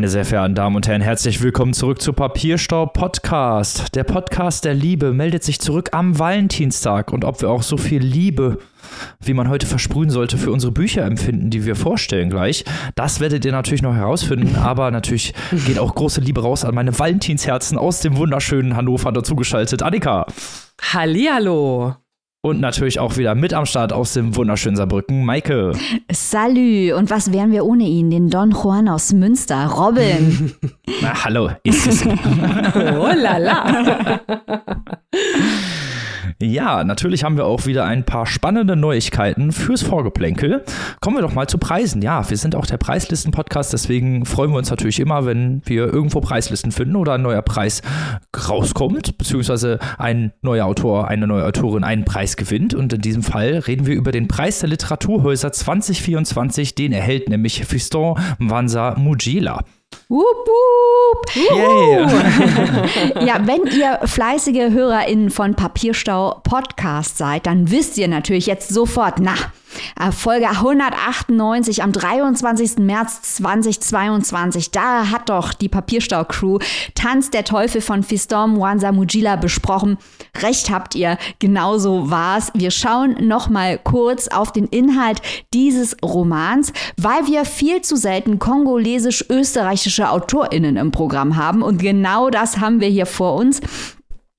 Meine sehr verehrten Damen und Herren, herzlich willkommen zurück zu Papierstau Podcast. Der Podcast der Liebe meldet sich zurück am Valentinstag und ob wir auch so viel Liebe, wie man heute versprühen sollte, für unsere Bücher empfinden, die wir vorstellen gleich, das werdet ihr natürlich noch herausfinden, aber natürlich geht auch große Liebe raus an meine Valentinsherzen aus dem wunderschönen Hannover dazugeschaltet. Annika. Hallihallo. Und natürlich auch wieder mit am Start aus dem wunderschönen Saarbrücken, Maike. Salü. Und was wären wir ohne ihn? Den Don Juan aus Münster, Robin. Na, hallo, ist es. oh la la. Ja, natürlich haben wir auch wieder ein paar spannende Neuigkeiten fürs Vorgeplänkel. Kommen wir doch mal zu Preisen. Ja, wir sind auch der Preislisten-Podcast, deswegen freuen wir uns natürlich immer, wenn wir irgendwo Preislisten finden oder ein neuer Preis rauskommt, beziehungsweise ein neuer Autor, eine neue Autorin einen Preis gewinnt. Und in diesem Fall reden wir über den Preis der Literaturhäuser 2024. Den erhält nämlich Fiston Mwanza Mujila. Wup, wup. Yeah. ja, wenn ihr fleißige HörerInnen von Papierstau Podcast seid, dann wisst ihr natürlich jetzt sofort, na, Folge 198 am 23. März 2022. Da hat doch die Papierstau-Crew Tanz der Teufel von Fiston Mwanza Mujila besprochen. Recht habt ihr, genauso war's. Wir schauen noch mal kurz auf den Inhalt dieses Romans, weil wir viel zu selten kongolesisch-österreichische AutorInnen im Programm haben. Und genau das haben wir hier vor uns.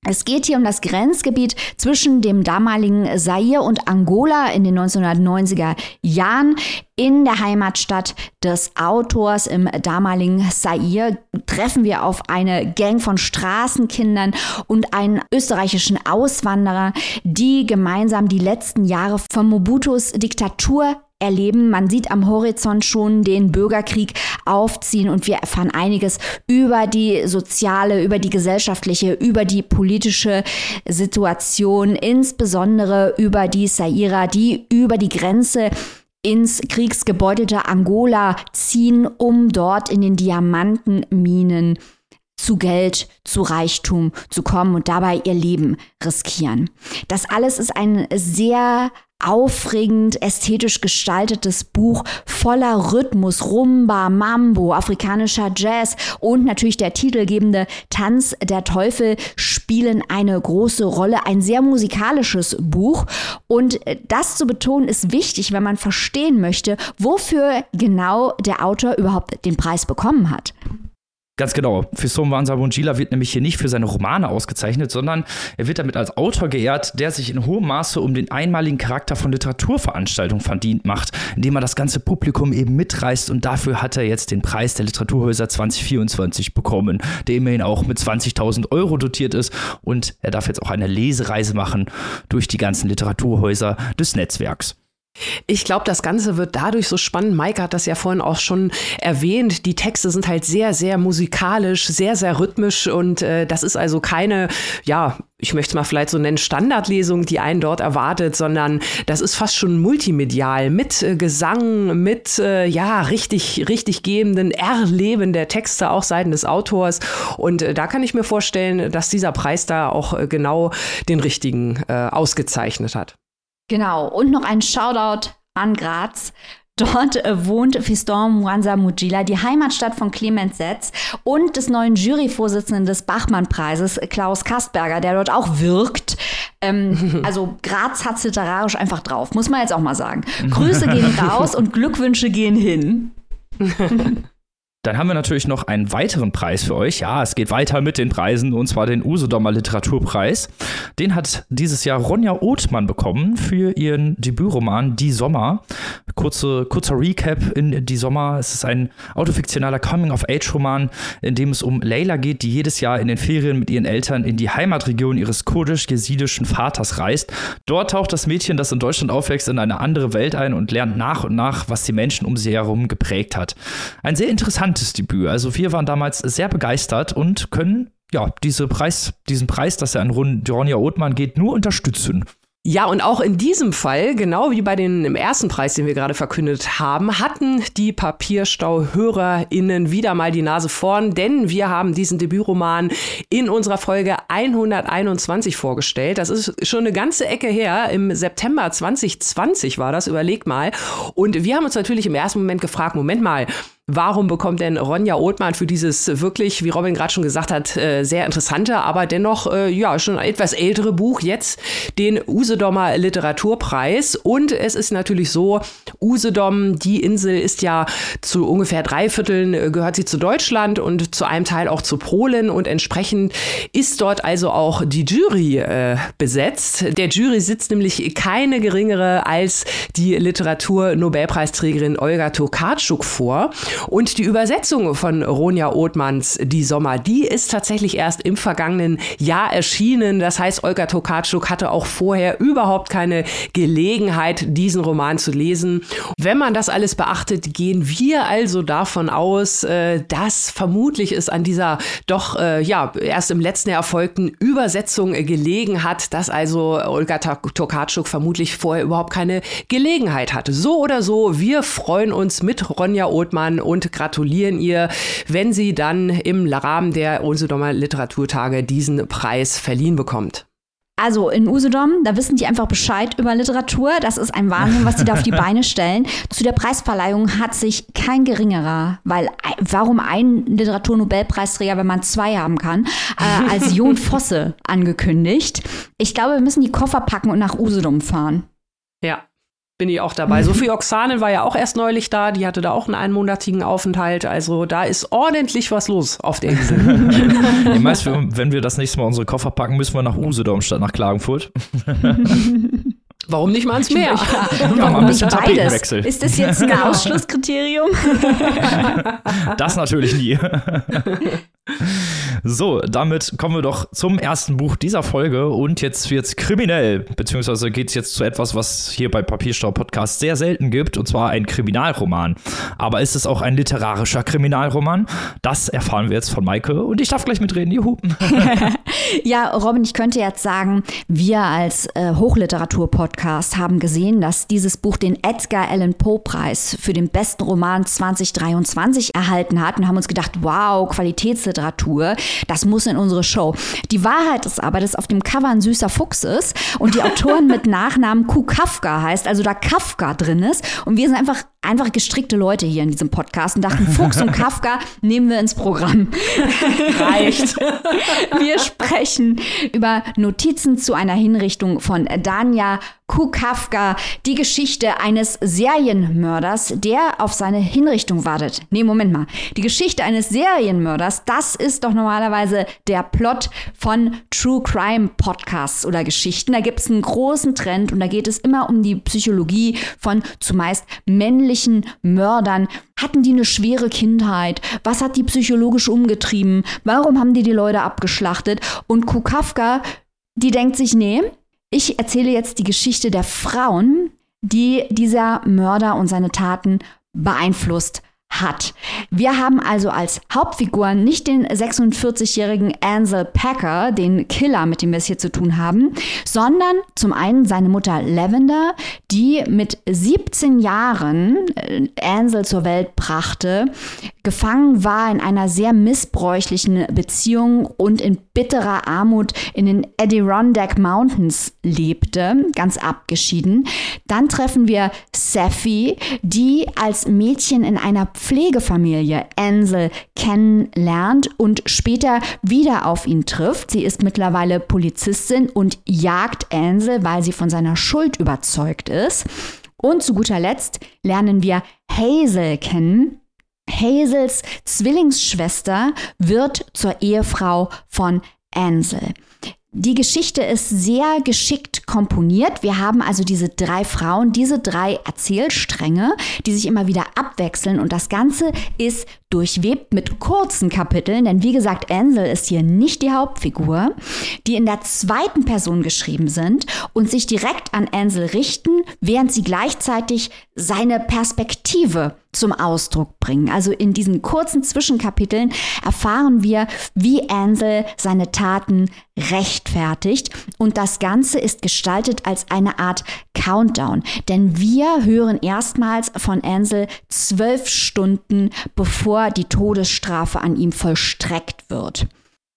Es geht hier um das Grenzgebiet zwischen dem damaligen Zaire und Angola in den 1990er Jahren. In der Heimatstadt des Autors im damaligen Zaire treffen wir auf eine Gang von Straßenkindern und einen österreichischen Auswanderer, die gemeinsam die letzten Jahre von Mobutus Diktatur erleben. Man sieht am Horizont schon den Bürgerkrieg aufziehen und wir erfahren einiges über die soziale, über die gesellschaftliche, über die politische Situation, insbesondere über die Saira, die über die Grenze ins kriegsgebeutelte Angola ziehen, um dort in den Diamantenminen zu Geld, zu Reichtum zu kommen und dabei ihr Leben riskieren. Das alles ist ein sehr aufregend ästhetisch gestaltetes Buch voller Rhythmus, Rumba, Mambo, afrikanischer Jazz und natürlich der titelgebende Tanz der Teufel spielen eine große Rolle. Ein sehr musikalisches Buch und das zu betonen ist wichtig, wenn man verstehen möchte, wofür genau der Autor überhaupt den Preis bekommen hat. Ganz genau. Fisson Wansabunjila wird nämlich hier nicht für seine Romane ausgezeichnet, sondern er wird damit als Autor geehrt, der sich in hohem Maße um den einmaligen Charakter von Literaturveranstaltungen verdient macht, indem er das ganze Publikum eben mitreißt und dafür hat er jetzt den Preis der Literaturhäuser 2024 bekommen, der immerhin auch mit 20.000 Euro dotiert ist und er darf jetzt auch eine Lesereise machen durch die ganzen Literaturhäuser des Netzwerks. Ich glaube, das Ganze wird dadurch so spannend. Maike hat das ja vorhin auch schon erwähnt. Die Texte sind halt sehr, sehr musikalisch, sehr, sehr rhythmisch und äh, das ist also keine, ja, ich möchte es mal vielleicht so nennen, Standardlesung, die einen dort erwartet, sondern das ist fast schon multimedial mit äh, Gesang, mit, äh, ja, richtig, richtig gebenden Erleben der Texte auch seitens des Autors. Und äh, da kann ich mir vorstellen, dass dieser Preis da auch äh, genau den richtigen äh, ausgezeichnet hat. Genau, und noch ein Shoutout an Graz. Dort äh, wohnt Fiston Mwanza Mujila, die Heimatstadt von Clemens Setz und des neuen Juryvorsitzenden des Bachmann-Preises, Klaus Kastberger, der dort auch wirkt. Ähm, also Graz hat es literarisch einfach drauf, muss man jetzt auch mal sagen. Grüße gehen raus und Glückwünsche gehen hin. Dann haben wir natürlich noch einen weiteren Preis für euch. Ja, es geht weiter mit den Preisen und zwar den Usedomer Literaturpreis. Den hat dieses Jahr Ronja Othmann bekommen für ihren Debütroman Die Sommer. Kurze, kurzer Recap in Die Sommer. Es ist ein autofiktionaler Coming-of-Age-Roman, in dem es um Leila geht, die jedes Jahr in den Ferien mit ihren Eltern in die Heimatregion ihres kurdisch-jesidischen Vaters reist. Dort taucht das Mädchen, das in Deutschland aufwächst, in eine andere Welt ein und lernt nach und nach, was die Menschen um sie herum geprägt hat. Ein sehr interessantes interessantes Debüt. Also wir waren damals sehr begeistert und können ja diese Preis, diesen Preis, dass er an Ronja Othmann geht, nur unterstützen. Ja, und auch in diesem Fall, genau wie bei den im ersten Preis, den wir gerade verkündet haben, hatten die Papierstau-HörerInnen wieder mal die Nase vorn, denn wir haben diesen Debütroman in unserer Folge 121 vorgestellt. Das ist schon eine ganze Ecke her. Im September 2020 war das, überlegt mal. Und wir haben uns natürlich im ersten Moment gefragt, Moment mal, warum bekommt denn Ronja Othmann für dieses wirklich, wie Robin gerade schon gesagt hat, äh, sehr interessante, aber dennoch äh, ja schon etwas ältere Buch jetzt den Usedomer Literaturpreis. Und es ist natürlich so, Usedom, die Insel ist ja zu ungefähr drei Vierteln äh, gehört sie zu Deutschland und zu einem Teil auch zu Polen und entsprechend ist dort also auch die Jury äh, besetzt. Der Jury sitzt nämlich keine geringere als die Literatur-Nobelpreisträgerin Olga Tokarczuk vor. Und die Übersetzung von Ronja Othmanns Die Sommer, die ist tatsächlich erst im vergangenen Jahr erschienen. Das heißt, Olga Tokarczuk hatte auch vorher überhaupt keine Gelegenheit, diesen Roman zu lesen. Wenn man das alles beachtet, gehen wir also davon aus, äh, dass vermutlich es an dieser doch äh, ja erst im letzten Jahr erfolgten Übersetzung gelegen hat, dass also Olga Tokarczuk vermutlich vorher überhaupt keine Gelegenheit hatte. So oder so, wir freuen uns mit Ronja Othmann und gratulieren ihr, wenn sie dann im Rahmen der Usedomer Literaturtage diesen Preis verliehen bekommt. Also in Usedom, da wissen die einfach Bescheid über Literatur. Das ist ein Wahnsinn, was die da auf die Beine stellen. Zu der Preisverleihung hat sich kein geringerer, weil warum ein Literaturnobelpreisträger, wenn man zwei haben kann, äh, als Jon Fosse angekündigt. Ich glaube, wir müssen die Koffer packen und nach Usedom fahren. Ja, bin ich auch dabei. Sophie Oxanen war ja auch erst neulich da, die hatte da auch einen einmonatigen Aufenthalt. Also da ist ordentlich was los auf der Insel. ich meist, wenn wir das nächste Mal unsere Koffer packen, müssen wir nach Usedom statt nach Klagenfurt. Warum nicht mal ans Meer? Ja mal ein bisschen Tapetenwechsel. Ist das jetzt ein Ausschlusskriterium? das natürlich nie. So, damit kommen wir doch zum ersten Buch dieser Folge und jetzt wird's kriminell, beziehungsweise geht's jetzt zu etwas, was hier bei Papierstau Podcast sehr selten gibt, und zwar ein Kriminalroman. Aber ist es auch ein literarischer Kriminalroman? Das erfahren wir jetzt von Maike und ich darf gleich mitreden. Juhu. ja, Robin, ich könnte jetzt sagen, wir als äh, Hochliteratur-Podcast haben gesehen, dass dieses Buch den Edgar Allan Poe-Preis für den besten Roman 2023 erhalten hat und haben uns gedacht, wow, Qualitätsliteratur. Das muss in unsere Show. Die Wahrheit ist aber, dass auf dem Cover ein süßer Fuchs ist und die Autorin mit Nachnamen Q Kafka heißt, also da Kafka drin ist. Und wir sind einfach, einfach gestrickte Leute hier in diesem Podcast und dachten, Fuchs und Kafka nehmen wir ins Programm. Reicht. Wir sprechen über Notizen zu einer Hinrichtung von Danja Q. Kafka, die Geschichte eines Serienmörders, der auf seine Hinrichtung wartet. Nee, Moment mal. Die Geschichte eines Serienmörders, das ist doch normalerweise der Plot von True Crime Podcasts oder Geschichten. Da gibt es einen großen Trend und da geht es immer um die Psychologie von zumeist männlichen Mördern. Hatten die eine schwere Kindheit? Was hat die psychologisch umgetrieben? Warum haben die die Leute abgeschlachtet? Und Q. Kafka, die denkt sich, nee, ich erzähle jetzt die Geschichte der Frauen, die dieser Mörder und seine Taten beeinflusst hat. Wir haben also als Hauptfigur nicht den 46-jährigen Ansel Packer, den Killer, mit dem wir es hier zu tun haben, sondern zum einen seine Mutter Lavender, die mit 17 Jahren äh, Ansel zur Welt brachte, gefangen war in einer sehr missbräuchlichen Beziehung und in bitterer Armut in den Adirondack Mountains lebte, ganz abgeschieden. Dann treffen wir Safi, die als Mädchen in einer Pflegefamilie Ansel kennenlernt und später wieder auf ihn trifft. Sie ist mittlerweile Polizistin und jagt Ansel, weil sie von seiner Schuld überzeugt ist. Und zu guter Letzt lernen wir Hazel kennen, Hazels Zwillingsschwester wird zur Ehefrau von Ansel. Die Geschichte ist sehr geschickt komponiert. Wir haben also diese drei Frauen, diese drei Erzählstränge, die sich immer wieder abwechseln und das Ganze ist durchwebt mit kurzen Kapiteln, denn wie gesagt, Ansel ist hier nicht die Hauptfigur, die in der zweiten Person geschrieben sind und sich direkt an Ansel richten, während sie gleichzeitig seine Perspektive zum Ausdruck bringen. Also in diesen kurzen Zwischenkapiteln erfahren wir, wie Ansel seine Taten rechtfertigt und das Ganze ist gestaltet als eine Art Countdown, denn wir hören erstmals von Ansel zwölf Stunden bevor die Todesstrafe an ihm vollstreckt wird.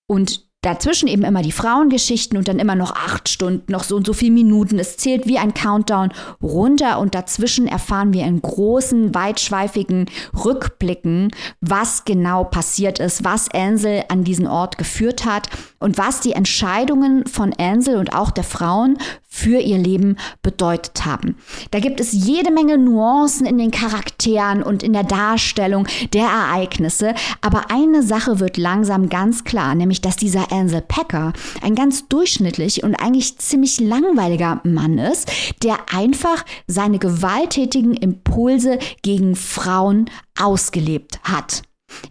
Und dazwischen eben immer die Frauengeschichten und dann immer noch acht Stunden, noch so und so viele Minuten. Es zählt wie ein Countdown runter und dazwischen erfahren wir in großen, weitschweifigen Rückblicken, was genau passiert ist, was Ansel an diesen Ort geführt hat und was die Entscheidungen von Ansel und auch der Frauen für ihr Leben bedeutet haben. Da gibt es jede Menge Nuancen in den Charakteren und in der Darstellung der Ereignisse, aber eine Sache wird langsam ganz klar, nämlich dass dieser Ansel Packer ein ganz durchschnittlich und eigentlich ziemlich langweiliger Mann ist, der einfach seine gewalttätigen Impulse gegen Frauen ausgelebt hat.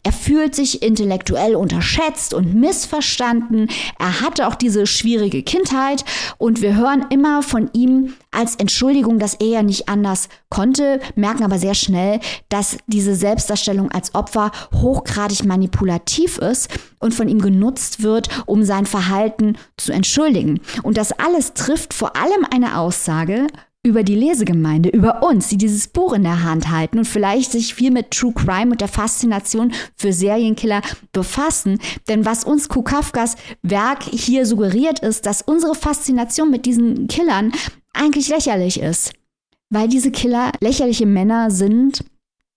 Er fühlt sich intellektuell unterschätzt und missverstanden. Er hatte auch diese schwierige Kindheit und wir hören immer von ihm als Entschuldigung, dass er ja nicht anders konnte, merken aber sehr schnell, dass diese Selbstdarstellung als Opfer hochgradig manipulativ ist und von ihm genutzt wird, um sein Verhalten zu entschuldigen. Und das alles trifft vor allem eine Aussage über die Lesegemeinde, über uns, die dieses Buch in der Hand halten und vielleicht sich viel mit True Crime und der Faszination für Serienkiller befassen. Denn was uns Kukafkas Werk hier suggeriert, ist, dass unsere Faszination mit diesen Killern eigentlich lächerlich ist. Weil diese Killer lächerliche Männer sind,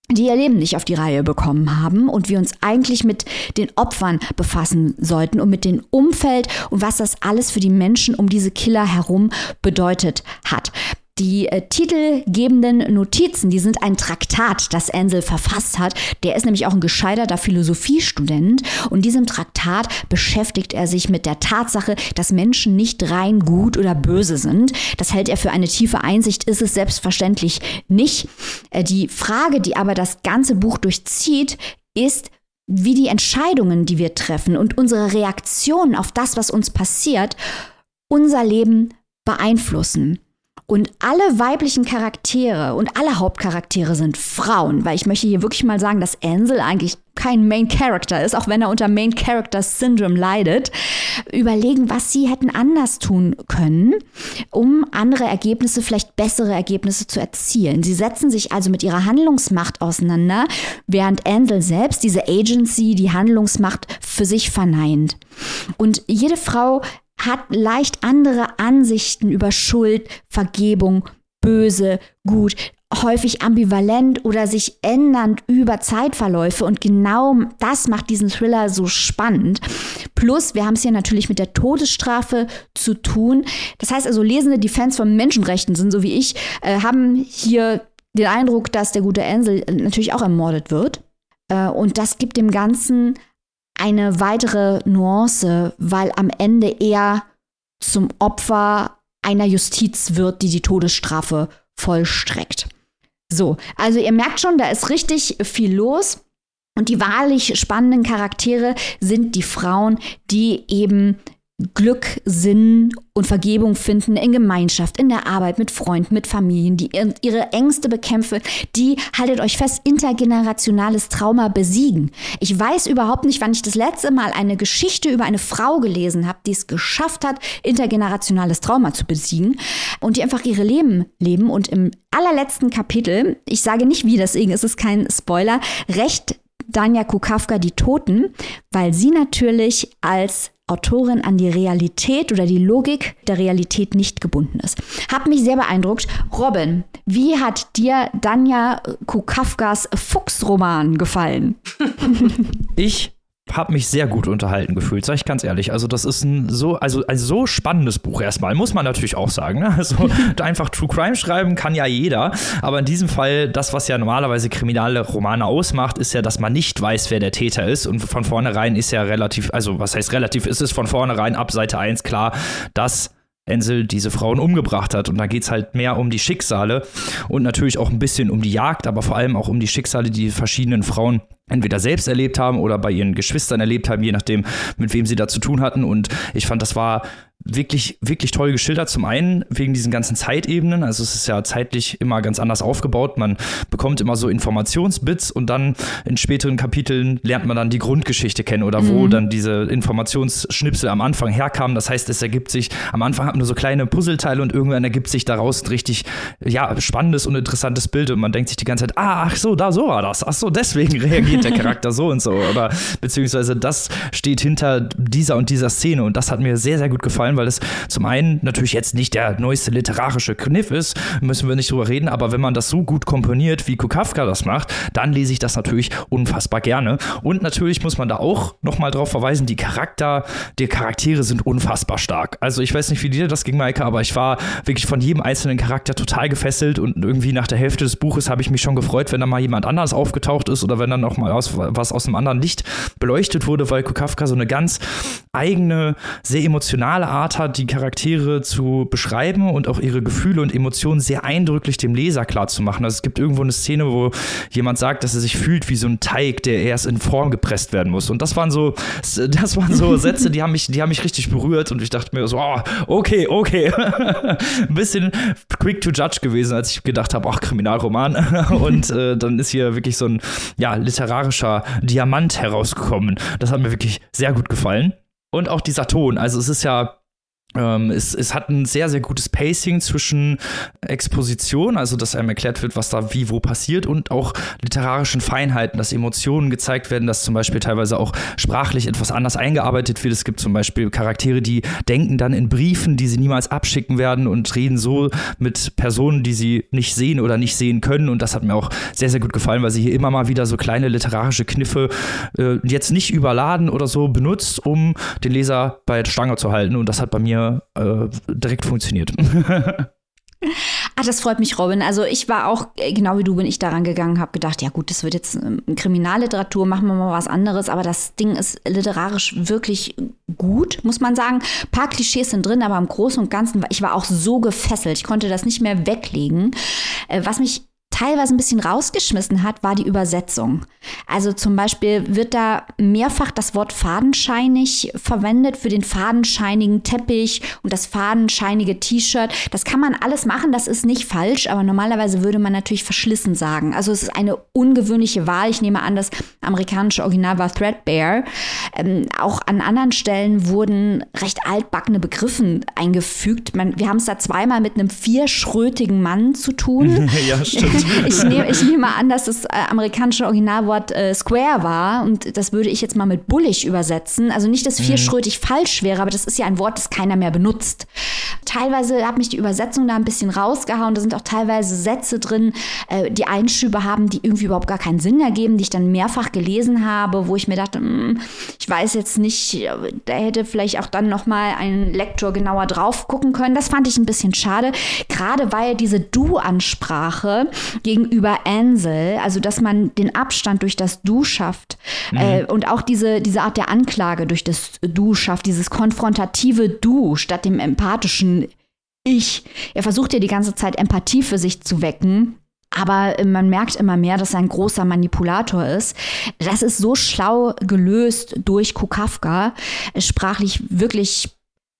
die ihr Leben nicht auf die Reihe bekommen haben und wir uns eigentlich mit den Opfern befassen sollten und mit dem Umfeld und was das alles für die Menschen um diese Killer herum bedeutet hat. Die äh, titelgebenden Notizen, die sind ein Traktat, das Ansel verfasst hat. Der ist nämlich auch ein gescheiterter Philosophiestudent. Und diesem Traktat beschäftigt er sich mit der Tatsache, dass Menschen nicht rein gut oder böse sind. Das hält er für eine tiefe Einsicht, ist es selbstverständlich nicht. Äh, die Frage, die aber das ganze Buch durchzieht, ist, wie die Entscheidungen, die wir treffen und unsere Reaktionen auf das, was uns passiert, unser Leben beeinflussen. Und alle weiblichen Charaktere und alle Hauptcharaktere sind Frauen, weil ich möchte hier wirklich mal sagen, dass Ansel eigentlich kein Main Character ist, auch wenn er unter Main Character Syndrome leidet, überlegen, was sie hätten anders tun können, um andere Ergebnisse, vielleicht bessere Ergebnisse zu erzielen. Sie setzen sich also mit ihrer Handlungsmacht auseinander, während Ansel selbst diese Agency, die Handlungsmacht für sich verneint. Und jede Frau hat leicht andere Ansichten über Schuld, Vergebung, böse, gut, häufig ambivalent oder sich ändernd über Zeitverläufe. Und genau das macht diesen Thriller so spannend. Plus, wir haben es hier natürlich mit der Todesstrafe zu tun. Das heißt also, Lesende, die Fans von Menschenrechten sind, so wie ich, äh, haben hier den Eindruck, dass der gute Ansel natürlich auch ermordet wird. Äh, und das gibt dem Ganzen eine weitere Nuance, weil am Ende er zum Opfer einer Justiz wird, die die Todesstrafe vollstreckt. So, also ihr merkt schon, da ist richtig viel los. Und die wahrlich spannenden Charaktere sind die Frauen, die eben Glück, Sinn und Vergebung finden in Gemeinschaft, in der Arbeit, mit Freunden, mit Familien, die ihre Ängste bekämpfen, die, haltet euch fest, intergenerationales Trauma besiegen. Ich weiß überhaupt nicht, wann ich das letzte Mal eine Geschichte über eine Frau gelesen habe, die es geschafft hat, intergenerationales Trauma zu besiegen und die einfach ihre Leben leben und im allerletzten Kapitel, ich sage nicht wie, deswegen ist es kein Spoiler, recht Danja Kukawka die Toten, weil sie natürlich als Autorin an die Realität oder die Logik der Realität nicht gebunden ist. Hat mich sehr beeindruckt. Robin, wie hat dir Danja Kukafkas Fuchsroman gefallen? Ich habe mich sehr gut unterhalten gefühlt, sage ich ganz ehrlich. Also das ist ein so, also ein so spannendes Buch erstmal, muss man natürlich auch sagen. Ne? Also einfach True Crime schreiben kann ja jeder, aber in diesem Fall, das, was ja normalerweise kriminale Romane ausmacht, ist ja, dass man nicht weiß, wer der Täter ist und von vornherein ist ja relativ, also was heißt relativ, ist es von vornherein ab Seite 1 klar, dass Ensel diese Frauen umgebracht hat. Und da geht es halt mehr um die Schicksale und natürlich auch ein bisschen um die Jagd, aber vor allem auch um die Schicksale, die, die verschiedenen Frauen entweder selbst erlebt haben oder bei ihren Geschwistern erlebt haben, je nachdem, mit wem sie da zu tun hatten. Und ich fand, das war wirklich, wirklich toll geschildert. Zum einen wegen diesen ganzen Zeitebenen. Also es ist ja zeitlich immer ganz anders aufgebaut. Man bekommt immer so Informationsbits und dann in späteren Kapiteln lernt man dann die Grundgeschichte kennen oder wo mhm. dann diese Informationsschnipsel am Anfang herkamen. Das heißt, es ergibt sich, am Anfang hat man nur so kleine Puzzleteile und irgendwann ergibt sich daraus ein richtig, ja, spannendes und interessantes Bild und man denkt sich die ganze Zeit, ah, ach so, da so war das. Ach so, deswegen reagiert der Charakter so und so. Oder beziehungsweise das steht hinter dieser und dieser Szene und das hat mir sehr, sehr gut gefallen, weil es zum einen natürlich jetzt nicht der neueste literarische Kniff ist, müssen wir nicht drüber reden, aber wenn man das so gut komponiert, wie Kukafka das macht, dann lese ich das natürlich unfassbar gerne. Und natürlich muss man da auch nochmal drauf verweisen, die Charakter, die Charaktere sind unfassbar stark. Also ich weiß nicht, wie dir das ging, Maike, aber ich war wirklich von jedem einzelnen Charakter total gefesselt und irgendwie nach der Hälfte des Buches habe ich mich schon gefreut, wenn da mal jemand anders aufgetaucht ist oder wenn dann auch mal aus, was aus einem anderen Licht beleuchtet wurde, weil Kukafka so eine ganz eigene, sehr emotionale Art hat, die Charaktere zu beschreiben und auch ihre Gefühle und Emotionen sehr eindrücklich dem Leser klarzumachen. Also es gibt irgendwo eine Szene, wo jemand sagt, dass er sich fühlt wie so ein Teig, der erst in Form gepresst werden muss. Und das waren so, das waren so Sätze, die haben mich, die haben mich richtig berührt und ich dachte mir so, oh, okay, okay. ein bisschen quick to judge gewesen, als ich gedacht habe, ach, Kriminalroman. und äh, dann ist hier wirklich so ein ja, literarischer Diamant herausgekommen. Das hat mir wirklich sehr gut gefallen. Und auch dieser Ton. Also es ist ja ähm, es, es, hat ein sehr, sehr gutes Pacing zwischen Exposition, also dass einem erklärt wird, was da wie wo passiert, und auch literarischen Feinheiten, dass Emotionen gezeigt werden, dass zum Beispiel teilweise auch sprachlich etwas anders eingearbeitet wird. Es gibt zum Beispiel Charaktere, die denken dann in Briefen, die sie niemals abschicken werden und reden so mit Personen, die sie nicht sehen oder nicht sehen können. Und das hat mir auch sehr, sehr gut gefallen, weil sie hier immer mal wieder so kleine literarische Kniffe äh, jetzt nicht überladen oder so benutzt, um den Leser bei der Stange zu halten. Und das hat bei mir äh, direkt funktioniert. Ah, das freut mich, Robin. Also ich war auch, äh, genau wie du bin ich daran gegangen, habe gedacht, ja gut, das wird jetzt ähm, Kriminalliteratur, machen wir mal was anderes, aber das Ding ist literarisch wirklich gut, muss man sagen. Ein paar Klischees sind drin, aber im Großen und Ganzen, ich war auch so gefesselt, ich konnte das nicht mehr weglegen. Äh, was mich teilweise ein bisschen rausgeschmissen hat, war die Übersetzung. Also zum Beispiel wird da mehrfach das Wort fadenscheinig verwendet für den fadenscheinigen Teppich und das fadenscheinige T-Shirt. Das kann man alles machen, das ist nicht falsch, aber normalerweise würde man natürlich verschlissen sagen. Also es ist eine ungewöhnliche Wahl. Ich nehme an, das amerikanische Original war Threadbare. Ähm, auch an anderen Stellen wurden recht altbackene Begriffe eingefügt. Man, wir haben es da zweimal mit einem vierschrötigen Mann zu tun. ja, stimmt ich, nehme, ich nehme an, dass das äh, amerikanische Originalwort äh, Square war und das würde ich jetzt mal mit bullig übersetzen. Also nicht, dass vierschrötig mhm. falsch wäre, aber das ist ja ein Wort, das keiner mehr benutzt. Teilweise hat mich die Übersetzung da ein bisschen rausgehauen. Da sind auch teilweise Sätze drin, äh, die Einschübe haben, die irgendwie überhaupt gar keinen Sinn ergeben, die ich dann mehrfach gelesen habe, wo ich mir dachte, mh, hm, ich weiß jetzt nicht, da hätte vielleicht auch dann noch mal ein Lektor genauer drauf gucken können. Das fand ich ein bisschen schade, gerade weil diese Du-Ansprache gegenüber Ansel, also dass man den Abstand durch das Du schafft mhm. äh, und auch diese, diese Art der Anklage durch das Du schafft, dieses konfrontative Du statt dem empathischen Ich. Er versucht ja die ganze Zeit Empathie für sich zu wecken. Aber man merkt immer mehr, dass er ein großer Manipulator ist. Das ist so schlau gelöst durch Kukafka. Sprachlich wirklich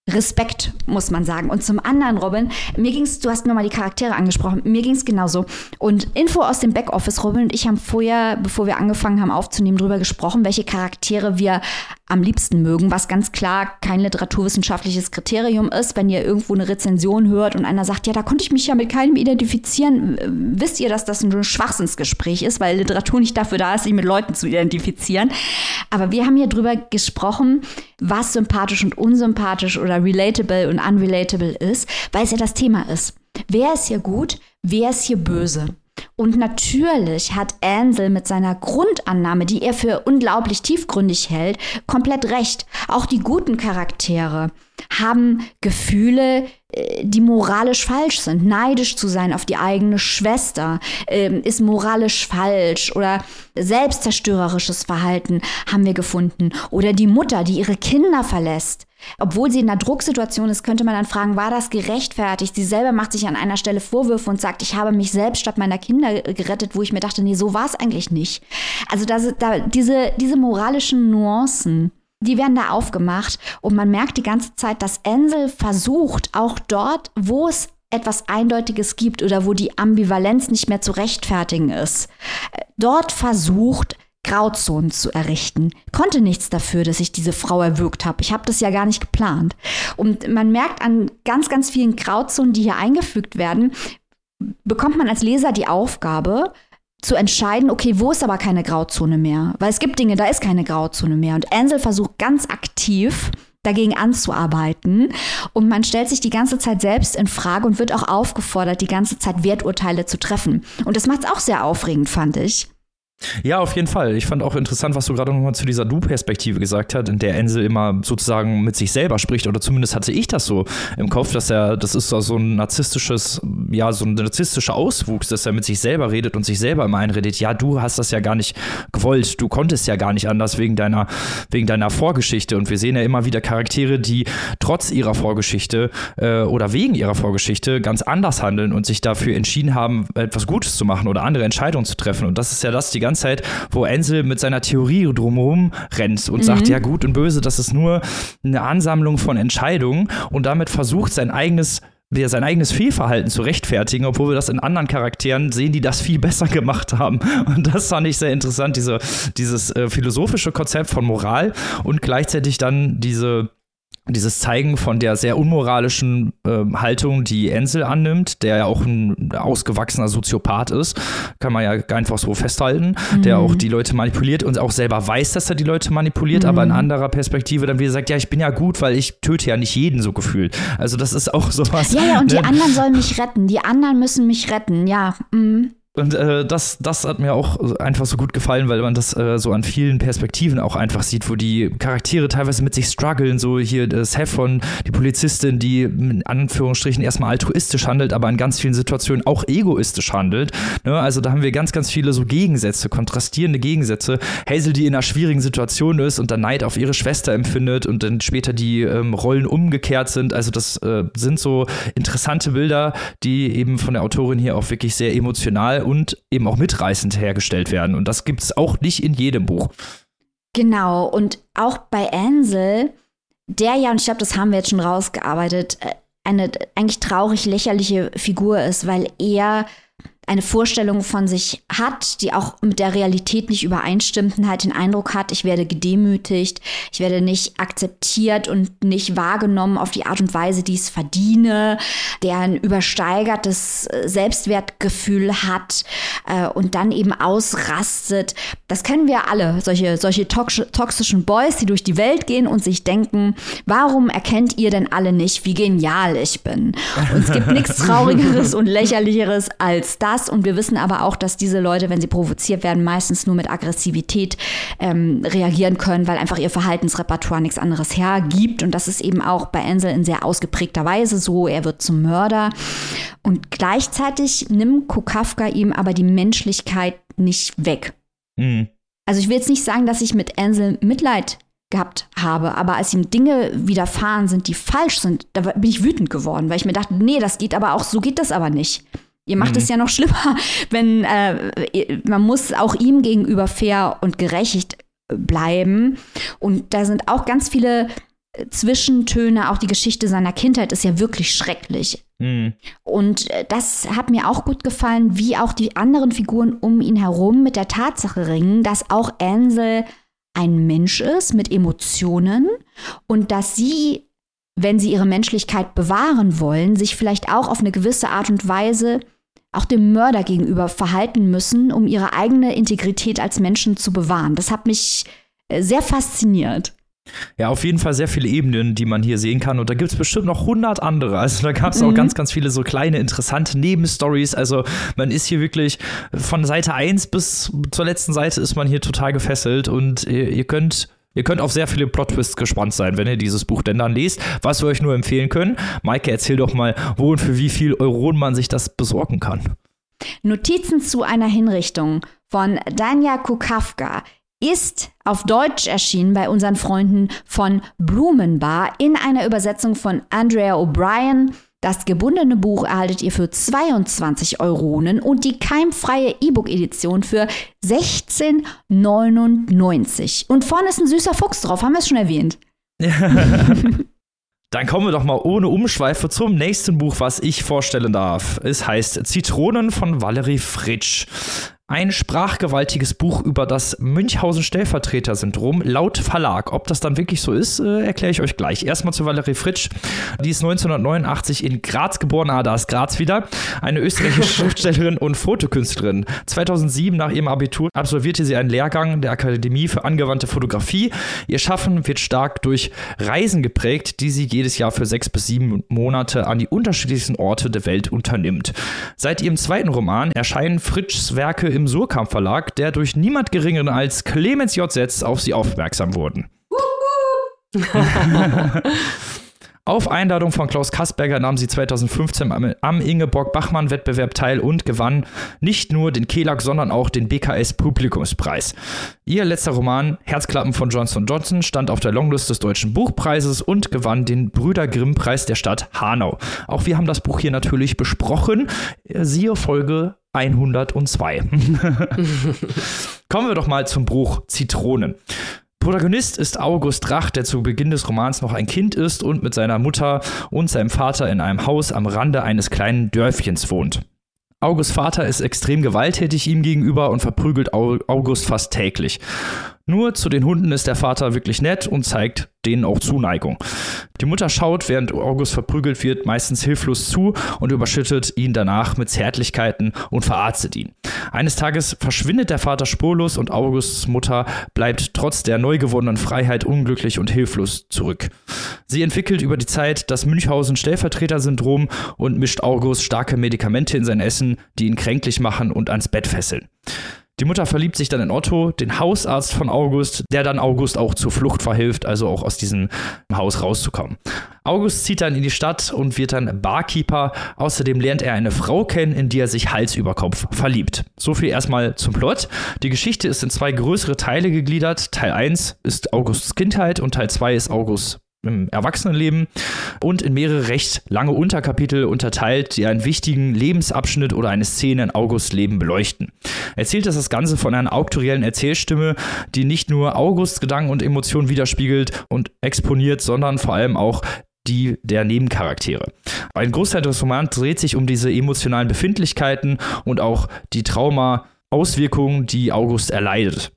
Respekt, muss man sagen. Und zum anderen, Robin, mir ging es, du hast nochmal die Charaktere angesprochen, mir ging es genauso. Und Info aus dem Backoffice, Robin und ich haben vorher, bevor wir angefangen haben aufzunehmen, darüber gesprochen, welche Charaktere wir am liebsten mögen, was ganz klar kein literaturwissenschaftliches Kriterium ist. Wenn ihr irgendwo eine Rezension hört und einer sagt, ja, da konnte ich mich ja mit keinem identifizieren, wisst ihr, dass das ein Schwachsinnsgespräch ist, weil Literatur nicht dafür da ist, sich mit Leuten zu identifizieren. Aber wir haben hier drüber gesprochen, was sympathisch und unsympathisch oder relatable und unrelatable ist, weil es ja das Thema ist. Wer ist hier gut, wer ist hier böse? Und natürlich hat Ansel mit seiner Grundannahme, die er für unglaublich tiefgründig hält, komplett recht. Auch die guten Charaktere haben Gefühle, äh, die moralisch falsch sind. Neidisch zu sein auf die eigene Schwester äh, ist moralisch falsch oder selbstzerstörerisches Verhalten haben wir gefunden. Oder die Mutter, die ihre Kinder verlässt. Obwohl sie in einer Drucksituation ist, könnte man dann fragen, war das gerechtfertigt? Sie selber macht sich an einer Stelle Vorwürfe und sagt, ich habe mich selbst statt meiner Kinder gerettet, wo ich mir dachte, nee, so war es eigentlich nicht. Also das, da, diese, diese moralischen Nuancen, die werden da aufgemacht und man merkt die ganze Zeit, dass Ansel versucht, auch dort, wo es etwas Eindeutiges gibt oder wo die Ambivalenz nicht mehr zu rechtfertigen ist, dort versucht, Grauzonen zu errichten. Konnte nichts dafür, dass ich diese Frau erwürgt habe. Ich habe das ja gar nicht geplant. Und man merkt an ganz, ganz vielen Grauzonen, die hier eingefügt werden, bekommt man als Leser die Aufgabe, zu entscheiden, okay, wo ist aber keine Grauzone mehr? Weil es gibt Dinge, da ist keine Grauzone mehr. Und Ansel versucht ganz aktiv, dagegen anzuarbeiten. Und man stellt sich die ganze Zeit selbst in Frage und wird auch aufgefordert, die ganze Zeit Werturteile zu treffen. Und das macht es auch sehr aufregend, fand ich. Ja, auf jeden Fall. Ich fand auch interessant, was du gerade nochmal zu dieser Du-Perspektive gesagt hast, in der Ensel immer sozusagen mit sich selber spricht, oder zumindest hatte ich das so im Kopf, dass er, das ist so ein narzisstisches, ja, so ein narzisstischer Auswuchs, dass er mit sich selber redet und sich selber immer einredet, ja, du hast das ja gar nicht gewollt, du konntest ja gar nicht anders wegen deiner, wegen deiner Vorgeschichte. Und wir sehen ja immer wieder Charaktere, die trotz ihrer Vorgeschichte äh, oder wegen ihrer Vorgeschichte ganz anders handeln und sich dafür entschieden haben, etwas Gutes zu machen oder andere Entscheidungen zu treffen. Und das ist ja das, die ganze Zeit, wo Ansel mit seiner Theorie drumherum rennt und mhm. sagt, ja gut und böse, das ist nur eine Ansammlung von Entscheidungen und damit versucht sein eigenes der sein eigenes Fehlverhalten zu rechtfertigen, obwohl wir das in anderen Charakteren sehen, die das viel besser gemacht haben. Und das fand ich sehr interessant, diese, dieses äh, philosophische Konzept von Moral und gleichzeitig dann diese dieses Zeigen von der sehr unmoralischen äh, Haltung, die Ensel annimmt, der ja auch ein ausgewachsener Soziopath ist, kann man ja einfach so festhalten, mhm. der auch die Leute manipuliert und auch selber weiß, dass er die Leute manipuliert, mhm. aber in anderer Perspektive dann wieder sagt, ja, ich bin ja gut, weil ich töte ja nicht jeden so gefühlt. Also das ist auch sowas. Ja, ja, und ne? die anderen sollen mich retten, die anderen müssen mich retten, ja. Mhm. Und äh, das, das hat mir auch einfach so gut gefallen, weil man das äh, so an vielen Perspektiven auch einfach sieht, wo die Charaktere teilweise mit sich strugglen. So hier das Heffon, die Polizistin, die in Anführungsstrichen erstmal altruistisch handelt, aber in ganz vielen Situationen auch egoistisch handelt. Ne? Also da haben wir ganz, ganz viele so Gegensätze, kontrastierende Gegensätze. Hazel, die in einer schwierigen Situation ist und dann Neid auf ihre Schwester empfindet und dann später die ähm, Rollen umgekehrt sind. Also das äh, sind so interessante Bilder, die eben von der Autorin hier auch wirklich sehr emotional und eben auch mitreißend hergestellt werden. Und das gibt es auch nicht in jedem Buch. Genau, und auch bei Ansel, der ja, und ich glaube, das haben wir jetzt schon rausgearbeitet, äh, eine eigentlich traurig lächerliche Figur ist, weil er eine Vorstellung von sich hat, die auch mit der Realität nicht übereinstimmt und halt den Eindruck hat, ich werde gedemütigt, ich werde nicht akzeptiert und nicht wahrgenommen auf die Art und Weise, die ich es verdiene, der ein übersteigertes äh, Selbstwertgefühl hat äh, und dann eben ausrastet. Das kennen wir alle, solche, solche toxischen Boys, die durch die Welt gehen und sich denken, warum erkennt ihr denn alle nicht, wie genial ich bin? Und es gibt nichts Traurigeres und Lächerlicheres als das. Und wir wissen aber auch, dass diese Leute, wenn sie provoziert werden, meistens nur mit Aggressivität ähm, reagieren können, weil einfach ihr Verhaltensrepertoire nichts anderes hergibt. Und das ist eben auch bei Ansel in sehr ausgeprägter Weise so. Er wird zum Mörder. Und gleichzeitig nimmt Kukafka ihm aber die Menschlichkeit nicht weg. Mhm. Also ich will jetzt nicht sagen, dass ich mit Ansel Mitleid gehabt habe. Aber als ihm Dinge widerfahren sind, die falsch sind, da bin ich wütend geworden, weil ich mir dachte, nee, das geht aber auch, so geht das aber nicht. Ihr macht mhm. es ja noch schlimmer, wenn äh, man muss auch ihm gegenüber fair und gerecht bleiben. Und da sind auch ganz viele Zwischentöne, auch die Geschichte seiner Kindheit ist ja wirklich schrecklich. Mhm. Und äh, das hat mir auch gut gefallen, wie auch die anderen Figuren um ihn herum mit der Tatsache ringen, dass auch Ansel ein Mensch ist mit Emotionen und dass sie, wenn sie ihre Menschlichkeit bewahren wollen, sich vielleicht auch auf eine gewisse Art und Weise auch dem Mörder gegenüber verhalten müssen, um ihre eigene Integrität als Menschen zu bewahren. Das hat mich äh, sehr fasziniert. Ja, auf jeden Fall sehr viele Ebenen, die man hier sehen kann. Und da gibt es bestimmt noch hundert andere. Also da gab es mhm. auch ganz, ganz viele so kleine, interessante Nebenstories. Also man ist hier wirklich von Seite 1 bis zur letzten Seite ist man hier total gefesselt. Und ihr, ihr könnt Ihr könnt auf sehr viele Plot-Twists gespannt sein, wenn ihr dieses Buch denn dann lest. Was wir euch nur empfehlen können, Maike, erzähl doch mal, wo und für wie viel Euronen man sich das besorgen kann. Notizen zu einer Hinrichtung von Danja Kukawka ist auf Deutsch erschienen bei unseren Freunden von Blumenbar in einer Übersetzung von Andrea O'Brien. Das gebundene Buch erhaltet ihr für 22 Euronen und die keimfreie E-Book-Edition für 16,99. Und vorne ist ein süßer Fuchs drauf, haben wir es schon erwähnt. Dann kommen wir doch mal ohne Umschweife zum nächsten Buch, was ich vorstellen darf. Es heißt Zitronen von Valerie Fritsch. Ein sprachgewaltiges Buch über das Münchhausen-Stellvertreter-Syndrom laut Verlag. Ob das dann wirklich so ist, äh, erkläre ich euch gleich. Erstmal zu Valerie Fritsch. Die ist 1989 in Graz geboren. Ah, da ist Graz wieder. Eine österreichische Schriftstellerin und Fotokünstlerin. 2007 nach ihrem Abitur absolvierte sie einen Lehrgang der Akademie für angewandte Fotografie. Ihr Schaffen wird stark durch Reisen geprägt, die sie jedes Jahr für sechs bis sieben Monate an die unterschiedlichsten Orte der Welt unternimmt. Seit ihrem zweiten Roman erscheinen Fritschs Werke im Surkamp Verlag, der durch niemand geringeren als Clemens J. Setz auf sie aufmerksam wurden. Auf Einladung von Klaus Kasperger nahm sie 2015 am Ingeborg-Bachmann-Wettbewerb teil und gewann nicht nur den Kelag, sondern auch den BKS Publikumspreis. Ihr letzter Roman Herzklappen von Johnson Johnson stand auf der Longlist des Deutschen Buchpreises und gewann den Brüder Grimm-Preis der Stadt Hanau. Auch wir haben das Buch hier natürlich besprochen. Siehe Folge 102. Kommen wir doch mal zum Buch Zitronen. Protagonist ist August Drach, der zu Beginn des Romans noch ein Kind ist und mit seiner Mutter und seinem Vater in einem Haus am Rande eines kleinen Dörfchens wohnt. Augusts Vater ist extrem gewalttätig ihm gegenüber und verprügelt August fast täglich. Nur zu den Hunden ist der Vater wirklich nett und zeigt denen auch Zuneigung. Die Mutter schaut, während August verprügelt wird, meistens hilflos zu und überschüttet ihn danach mit Zärtlichkeiten und verarztet ihn. Eines Tages verschwindet der Vater spurlos und Augusts Mutter bleibt trotz der neu gewonnenen Freiheit unglücklich und hilflos zurück. Sie entwickelt über die Zeit das Münchhausen-Stellvertreter-Syndrom und mischt August starke Medikamente in sein Essen, die ihn kränklich machen und ans Bett fesseln. Die Mutter verliebt sich dann in Otto, den Hausarzt von August, der dann August auch zur Flucht verhilft, also auch aus diesem Haus rauszukommen. August zieht dann in die Stadt und wird dann Barkeeper. Außerdem lernt er eine Frau kennen, in die er sich Hals über Kopf verliebt. So viel erstmal zum Plot. Die Geschichte ist in zwei größere Teile gegliedert. Teil 1 ist Augusts Kindheit und Teil 2 ist Augusts im Erwachsenenleben und in mehrere recht lange Unterkapitel unterteilt, die einen wichtigen Lebensabschnitt oder eine Szene in Augusts Leben beleuchten. Erzählt ist das Ganze von einer auktoriellen Erzählstimme, die nicht nur Augusts Gedanken und Emotionen widerspiegelt und exponiert, sondern vor allem auch die der Nebencharaktere. Ein Großteil des Romans dreht sich um diese emotionalen Befindlichkeiten und auch die Trauma-Auswirkungen, die August erleidet.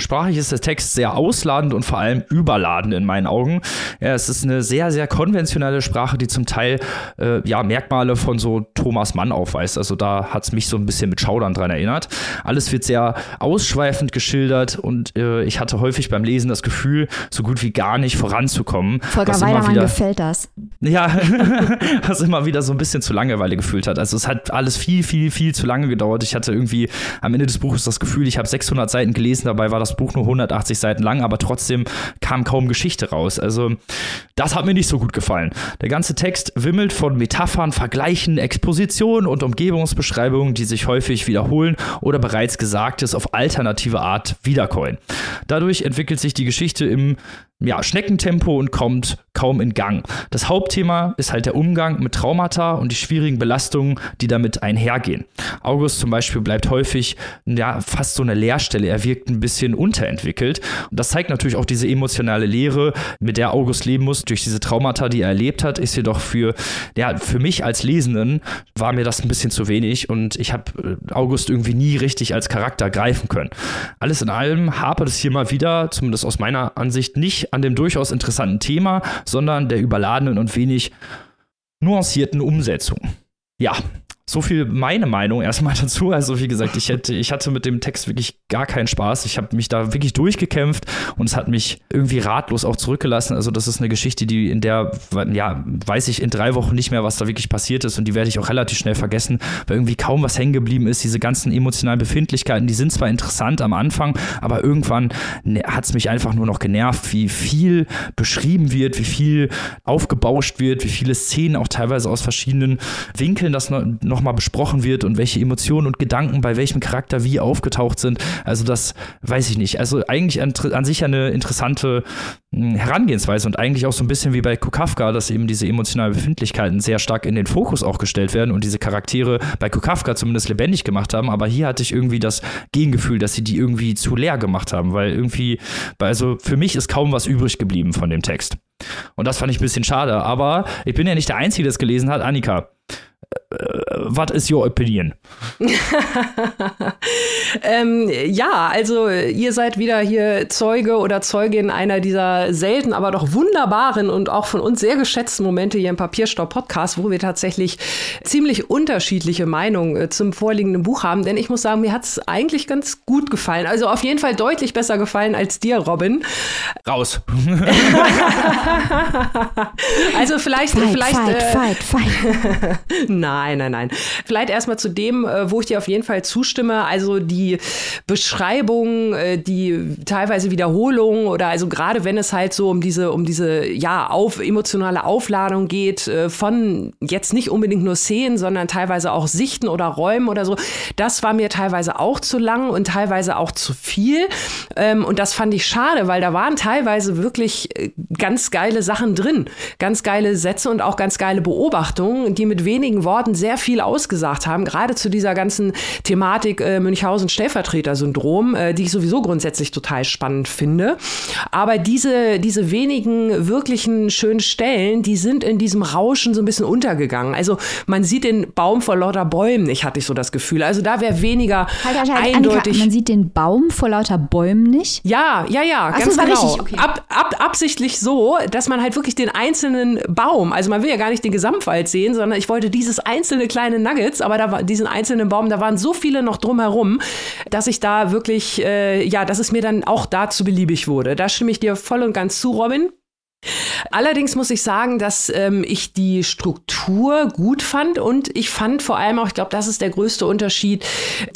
Sprachlich ist der Text sehr ausladend und vor allem überladend in meinen Augen. Ja, es ist eine sehr, sehr konventionelle Sprache, die zum Teil äh, ja, Merkmale von so Thomas Mann aufweist. Also da hat es mich so ein bisschen mit Schaudern dran erinnert. Alles wird sehr ausschweifend geschildert und äh, ich hatte häufig beim Lesen das Gefühl, so gut wie gar nicht voranzukommen. Volker Weidermann gefällt das. Ja, was immer wieder so ein bisschen zu Langeweile gefühlt hat. Also es hat alles viel, viel, viel zu lange gedauert. Ich hatte irgendwie am Ende des Buches das Gefühl, ich habe 600 Seiten gelesen, dabei war das das Buch nur 180 Seiten lang, aber trotzdem kam kaum Geschichte raus. Also das hat mir nicht so gut gefallen. Der ganze Text wimmelt von Metaphern, Vergleichen, Expositionen und Umgebungsbeschreibungen, die sich häufig wiederholen oder bereits Gesagtes auf alternative Art wiederkäuen. Dadurch entwickelt sich die Geschichte im ja, Schneckentempo und kommt kaum in Gang. Das Hauptthema ist halt der Umgang mit Traumata und die schwierigen Belastungen, die damit einhergehen. August zum Beispiel bleibt häufig ja, fast so eine Leerstelle. Er wirkt ein bisschen unterentwickelt. Und das zeigt natürlich auch diese emotionale Leere, mit der August leben muss, durch diese Traumata, die er erlebt hat, ist jedoch für, ja, für mich als Lesenden war mir das ein bisschen zu wenig und ich habe äh, August irgendwie nie richtig als Charakter greifen können. Alles in allem hapert es hier mal wieder, zumindest aus meiner Ansicht, nicht an dem durchaus interessanten Thema, sondern der überladenen und wenig nuancierten Umsetzung. Ja, so viel meine Meinung erstmal dazu. Also wie gesagt, ich hätte, ich hatte mit dem Text wirklich gar keinen Spaß. Ich habe mich da wirklich durchgekämpft und es hat mich irgendwie ratlos auch zurückgelassen. Also das ist eine Geschichte, die in der, ja, weiß ich in drei Wochen nicht mehr, was da wirklich passiert ist und die werde ich auch relativ schnell vergessen, weil irgendwie kaum was hängen geblieben ist. Diese ganzen emotionalen Befindlichkeiten, die sind zwar interessant am Anfang, aber irgendwann ne, hat es mich einfach nur noch genervt, wie viel beschrieben wird, wie viel aufgebauscht wird, wie viele Szenen auch teilweise aus verschiedenen Winkeln das noch nochmal besprochen wird und welche Emotionen und Gedanken bei welchem Charakter wie aufgetaucht sind. Also das weiß ich nicht. Also eigentlich an, an sich eine interessante Herangehensweise und eigentlich auch so ein bisschen wie bei Kukafka, dass eben diese emotionalen Befindlichkeiten sehr stark in den Fokus auch gestellt werden und diese Charaktere bei Kukafka zumindest lebendig gemacht haben. Aber hier hatte ich irgendwie das Gegengefühl, dass sie die irgendwie zu leer gemacht haben, weil irgendwie, also für mich ist kaum was übrig geblieben von dem Text. Und das fand ich ein bisschen schade. Aber ich bin ja nicht der Einzige, der es gelesen hat. Annika, what is your opinion? ähm, ja, also ihr seid wieder hier Zeuge oder Zeugin einer dieser selten, aber doch wunderbaren und auch von uns sehr geschätzten Momente hier im Papierstau-Podcast, wo wir tatsächlich ziemlich unterschiedliche Meinungen äh, zum vorliegenden Buch haben. Denn ich muss sagen, mir hat es eigentlich ganz gut gefallen. Also auf jeden Fall deutlich besser gefallen als dir, Robin. Raus. also vielleicht, fight, vielleicht. Fight, äh, fight, fight. Nein, nein, nein. Vielleicht erstmal zu dem, äh, wo ich dir auf jeden Fall zustimme. Also die Beschreibung, äh, die teilweise Wiederholung oder also gerade wenn es halt so um diese, um diese, ja, auf, emotionale Aufladung geht, äh, von jetzt nicht unbedingt nur Szenen, sondern teilweise auch Sichten oder Räumen oder so, das war mir teilweise auch zu lang und teilweise auch zu viel. Ähm, und das fand ich schade, weil da waren teilweise wirklich ganz geile Sachen drin. Ganz geile Sätze und auch ganz geile Beobachtungen, die mit wenigen Worten sehr viel ausgesagt haben, gerade zu dieser ganzen Thematik äh, Münchhausen-Stellvertreter-Syndrom, äh, die ich sowieso grundsätzlich total spannend finde. Aber diese, diese wenigen wirklichen schönen Stellen, die sind in diesem Rauschen so ein bisschen untergegangen. Also man sieht den Baum vor lauter Bäumen nicht, hatte ich so das Gefühl. Also da wäre weniger Halt, halt, halt, eindeutig. Annika, man sieht den Baum vor lauter Bäumen nicht. Ja, ja, ja, Ach so, ganz war genau. richtig, okay. Ab, ab, absichtlich so, dass man halt wirklich den einzelnen Baum, also man will ja gar nicht den Gesamtwald sehen, sondern ich wollte dieses einzelne kleine Nuggets, aber da war diesen einzelnen Baum, da waren so viele noch drumherum, dass ich da wirklich, äh, ja, dass es mir dann auch dazu beliebig wurde. Da stimme ich dir voll und ganz zu, Robin. Allerdings muss ich sagen, dass ähm, ich die Struktur gut fand und ich fand vor allem auch, ich glaube, das ist der größte Unterschied,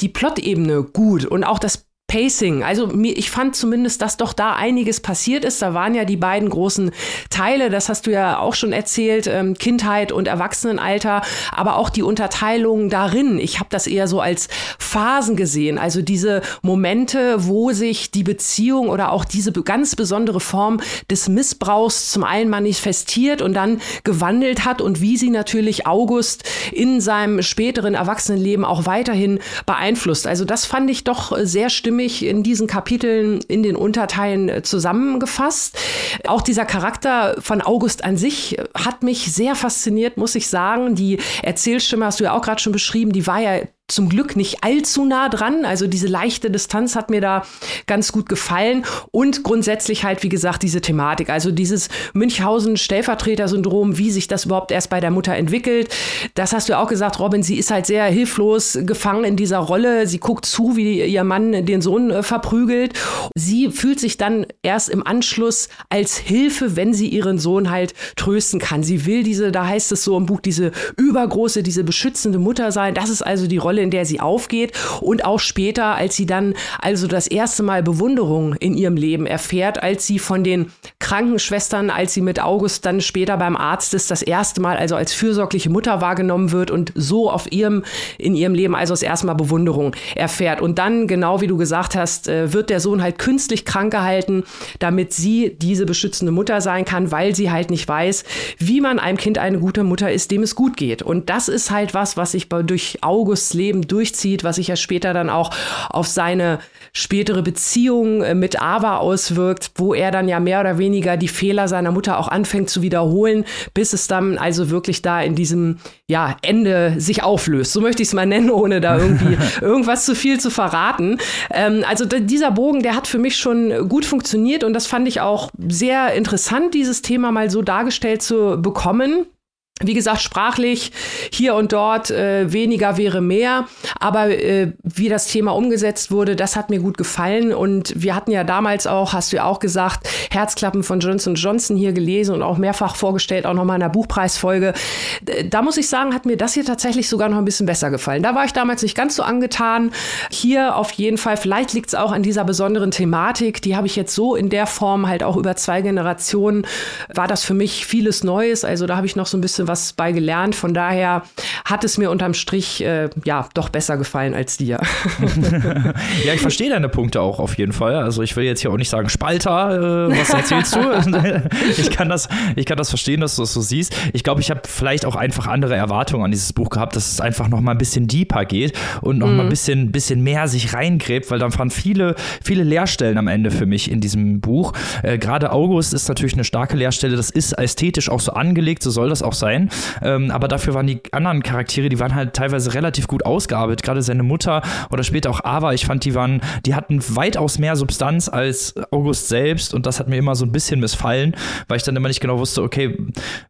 die Plot-Ebene gut und auch das Pacing. Also mir, ich fand zumindest, dass doch da einiges passiert ist. Da waren ja die beiden großen Teile, das hast du ja auch schon erzählt, ähm, Kindheit und Erwachsenenalter, aber auch die Unterteilung darin. Ich habe das eher so als Phasen gesehen. Also diese Momente, wo sich die Beziehung oder auch diese ganz besondere Form des Missbrauchs zum einen manifestiert und dann gewandelt hat und wie sie natürlich August in seinem späteren Erwachsenenleben auch weiterhin beeinflusst. Also das fand ich doch sehr stimmig in diesen Kapiteln in den Unterteilen äh, zusammengefasst. Auch dieser Charakter von August an sich äh, hat mich sehr fasziniert, muss ich sagen. Die Erzählstimme hast du ja auch gerade schon beschrieben, die war ja zum Glück nicht allzu nah dran. Also diese leichte Distanz hat mir da ganz gut gefallen. Und grundsätzlich halt, wie gesagt, diese Thematik. Also dieses Münchhausen-Stellvertreter-Syndrom, wie sich das überhaupt erst bei der Mutter entwickelt. Das hast du auch gesagt, Robin. Sie ist halt sehr hilflos gefangen in dieser Rolle. Sie guckt zu, wie ihr Mann den Sohn äh, verprügelt. Sie fühlt sich dann erst im Anschluss als Hilfe, wenn sie ihren Sohn halt trösten kann. Sie will diese, da heißt es so im Buch, diese übergroße, diese beschützende Mutter sein. Das ist also die Rolle, in der sie aufgeht und auch später, als sie dann also das erste Mal Bewunderung in ihrem Leben erfährt, als sie von den Krankenschwestern, als sie mit August dann später beim Arzt ist, das erste Mal also als fürsorgliche Mutter wahrgenommen wird und so auf ihrem, in ihrem Leben also das erste Mal Bewunderung erfährt. Und dann, genau wie du gesagt hast, äh, wird der Sohn halt künstlich krank gehalten, damit sie diese beschützende Mutter sein kann, weil sie halt nicht weiß, wie man einem Kind eine gute Mutter ist, dem es gut geht. Und das ist halt was, was sich durch Augusts Leben durchzieht, was sich ja später dann auch auf seine spätere Beziehung äh, mit Ava auswirkt, wo er dann ja mehr oder weniger die Fehler seiner Mutter auch anfängt zu wiederholen, bis es dann also wirklich da in diesem ja, Ende sich auflöst. So möchte ich es mal nennen, ohne da irgendwie irgendwas zu viel zu verraten. Ähm, also dieser Bogen, der hat für mich schon gut funktioniert und das fand ich auch sehr interessant, dieses Thema mal so dargestellt zu bekommen. Wie gesagt, sprachlich hier und dort äh, weniger wäre mehr, aber äh, wie das Thema umgesetzt wurde, das hat mir gut gefallen und wir hatten ja damals auch, hast du ja auch gesagt, Herzklappen von Johnson Johnson hier gelesen und auch mehrfach vorgestellt, auch nochmal in einer Buchpreisfolge. Da muss ich sagen, hat mir das hier tatsächlich sogar noch ein bisschen besser gefallen. Da war ich damals nicht ganz so angetan. Hier auf jeden Fall, vielleicht liegt es auch an dieser besonderen Thematik, die habe ich jetzt so in der Form halt auch über zwei Generationen, war das für mich vieles Neues, also da habe ich noch so ein bisschen was was bei gelernt. Von daher hat es mir unterm Strich äh, ja doch besser gefallen als dir. ja, ich verstehe deine Punkte auch auf jeden Fall. Also ich will jetzt hier auch nicht sagen, Spalter, äh, was erzählst du? ich, kann das, ich kann das verstehen, dass du das so siehst. Ich glaube, ich habe vielleicht auch einfach andere Erwartungen an dieses Buch gehabt, dass es einfach noch mal ein bisschen deeper geht und noch mm. mal ein bisschen, bisschen mehr sich reingräbt, weil dann waren viele, viele Leerstellen am Ende für mich in diesem Buch. Äh, Gerade August ist natürlich eine starke Leerstelle. Das ist ästhetisch auch so angelegt, so soll das auch sein. Ähm, aber dafür waren die anderen Charaktere, die waren halt teilweise relativ gut ausgearbeitet. Gerade seine Mutter oder später auch Ava, ich fand, die waren, die hatten weitaus mehr Substanz als August selbst und das hat mir immer so ein bisschen missfallen, weil ich dann immer nicht genau wusste, okay,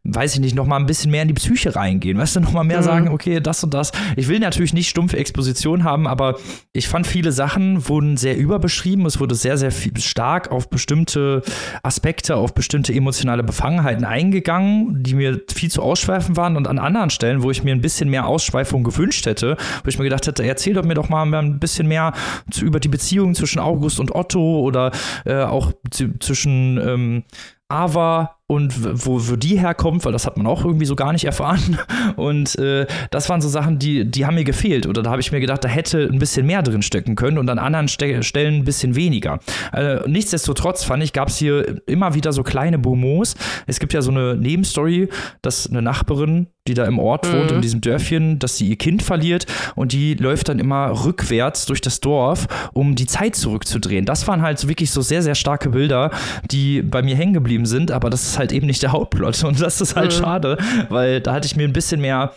weiß ich nicht, noch mal ein bisschen mehr in die Psyche reingehen, weißt du, noch mal mehr mhm. sagen, okay, das und das. Ich will natürlich nicht stumpfe Exposition haben, aber ich fand viele Sachen wurden sehr überbeschrieben, es wurde sehr, sehr viel, stark auf bestimmte Aspekte, auf bestimmte emotionale Befangenheiten eingegangen, die mir viel zu ausschweifend waren und an anderen Stellen, wo ich mir ein bisschen mehr Ausschweifung gewünscht hätte, wo ich mir gedacht hätte, erzähl doch mir doch mal ein bisschen mehr zu, über die Beziehung zwischen August und Otto oder äh, auch zwischen ähm, Ava und wo, wo die herkommt, weil das hat man auch irgendwie so gar nicht erfahren. Und äh, das waren so Sachen, die, die haben mir gefehlt. Oder da habe ich mir gedacht, da hätte ein bisschen mehr drin stecken können und an anderen Ste Stellen ein bisschen weniger. Äh, nichtsdestotrotz fand ich, gab es hier immer wieder so kleine Bonmots. Es gibt ja so eine Nebenstory, dass eine Nachbarin, die da im Ort wohnt, mhm. in diesem Dörfchen, dass sie ihr Kind verliert und die läuft dann immer rückwärts durch das Dorf, um die Zeit zurückzudrehen. Das waren halt wirklich so sehr, sehr starke Bilder, die bei mir hängen geblieben sind, aber das ist halt eben nicht der Hauptplot. Und das ist halt mhm. schade, weil da hatte ich mir ein bisschen mehr,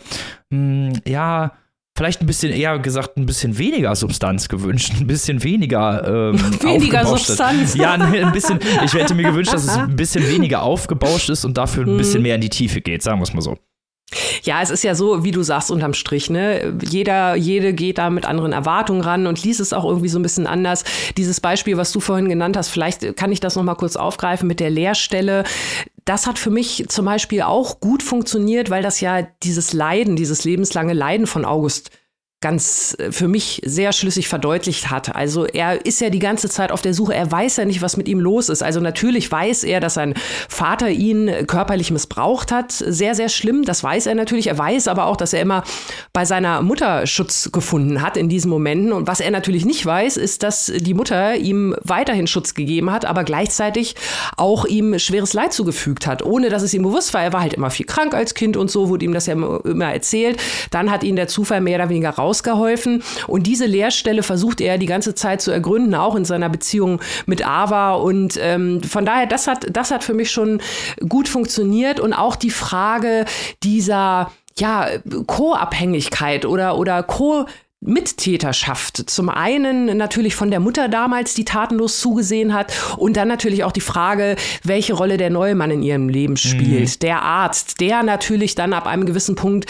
mh, hm, ja, vielleicht ein bisschen eher gesagt, ein bisschen weniger Substanz gewünscht, ein bisschen weniger ähm, weniger Substanz. Ja, ein bisschen. Ich hätte mir gewünscht, dass es ein bisschen weniger aufgebauscht ist und dafür ein bisschen mhm. mehr in die Tiefe geht, sagen wir es mal so. Ja, es ist ja so, wie du sagst, unterm Strich, ne? Jeder, jede geht da mit anderen Erwartungen ran und liest es auch irgendwie so ein bisschen anders. Dieses Beispiel, was du vorhin genannt hast, vielleicht kann ich das nochmal kurz aufgreifen mit der Leerstelle. Das hat für mich zum Beispiel auch gut funktioniert, weil das ja dieses Leiden, dieses lebenslange Leiden von August ganz äh, für mich sehr schlüssig verdeutlicht hat. Also er ist ja die ganze Zeit auf der Suche, er weiß ja nicht, was mit ihm los ist. Also natürlich weiß er, dass sein Vater ihn körperlich missbraucht hat. Sehr, sehr schlimm, das weiß er natürlich. Er weiß aber auch, dass er immer bei seiner Mutter Schutz gefunden hat in diesen Momenten. Und was er natürlich nicht weiß, ist, dass die Mutter ihm weiterhin Schutz gegeben hat, aber gleichzeitig auch ihm schweres Leid zugefügt hat, ohne dass es ihm bewusst war. Er war halt immer viel krank als Kind und so, wurde ihm das ja immer erzählt. Dann hat ihn der Zufall mehr oder weniger raus ausgeholfen. Und diese Leerstelle versucht er die ganze Zeit zu ergründen, auch in seiner Beziehung mit Ava. Und ähm, von daher, das hat, das hat für mich schon gut funktioniert. Und auch die Frage dieser ja, Co-Abhängigkeit oder, oder Co- Mittäterschaft. Zum einen natürlich von der Mutter damals, die tatenlos zugesehen hat, und dann natürlich auch die Frage, welche Rolle der neue Mann in ihrem Leben spielt. Mhm. Der Arzt, der natürlich dann ab einem gewissen Punkt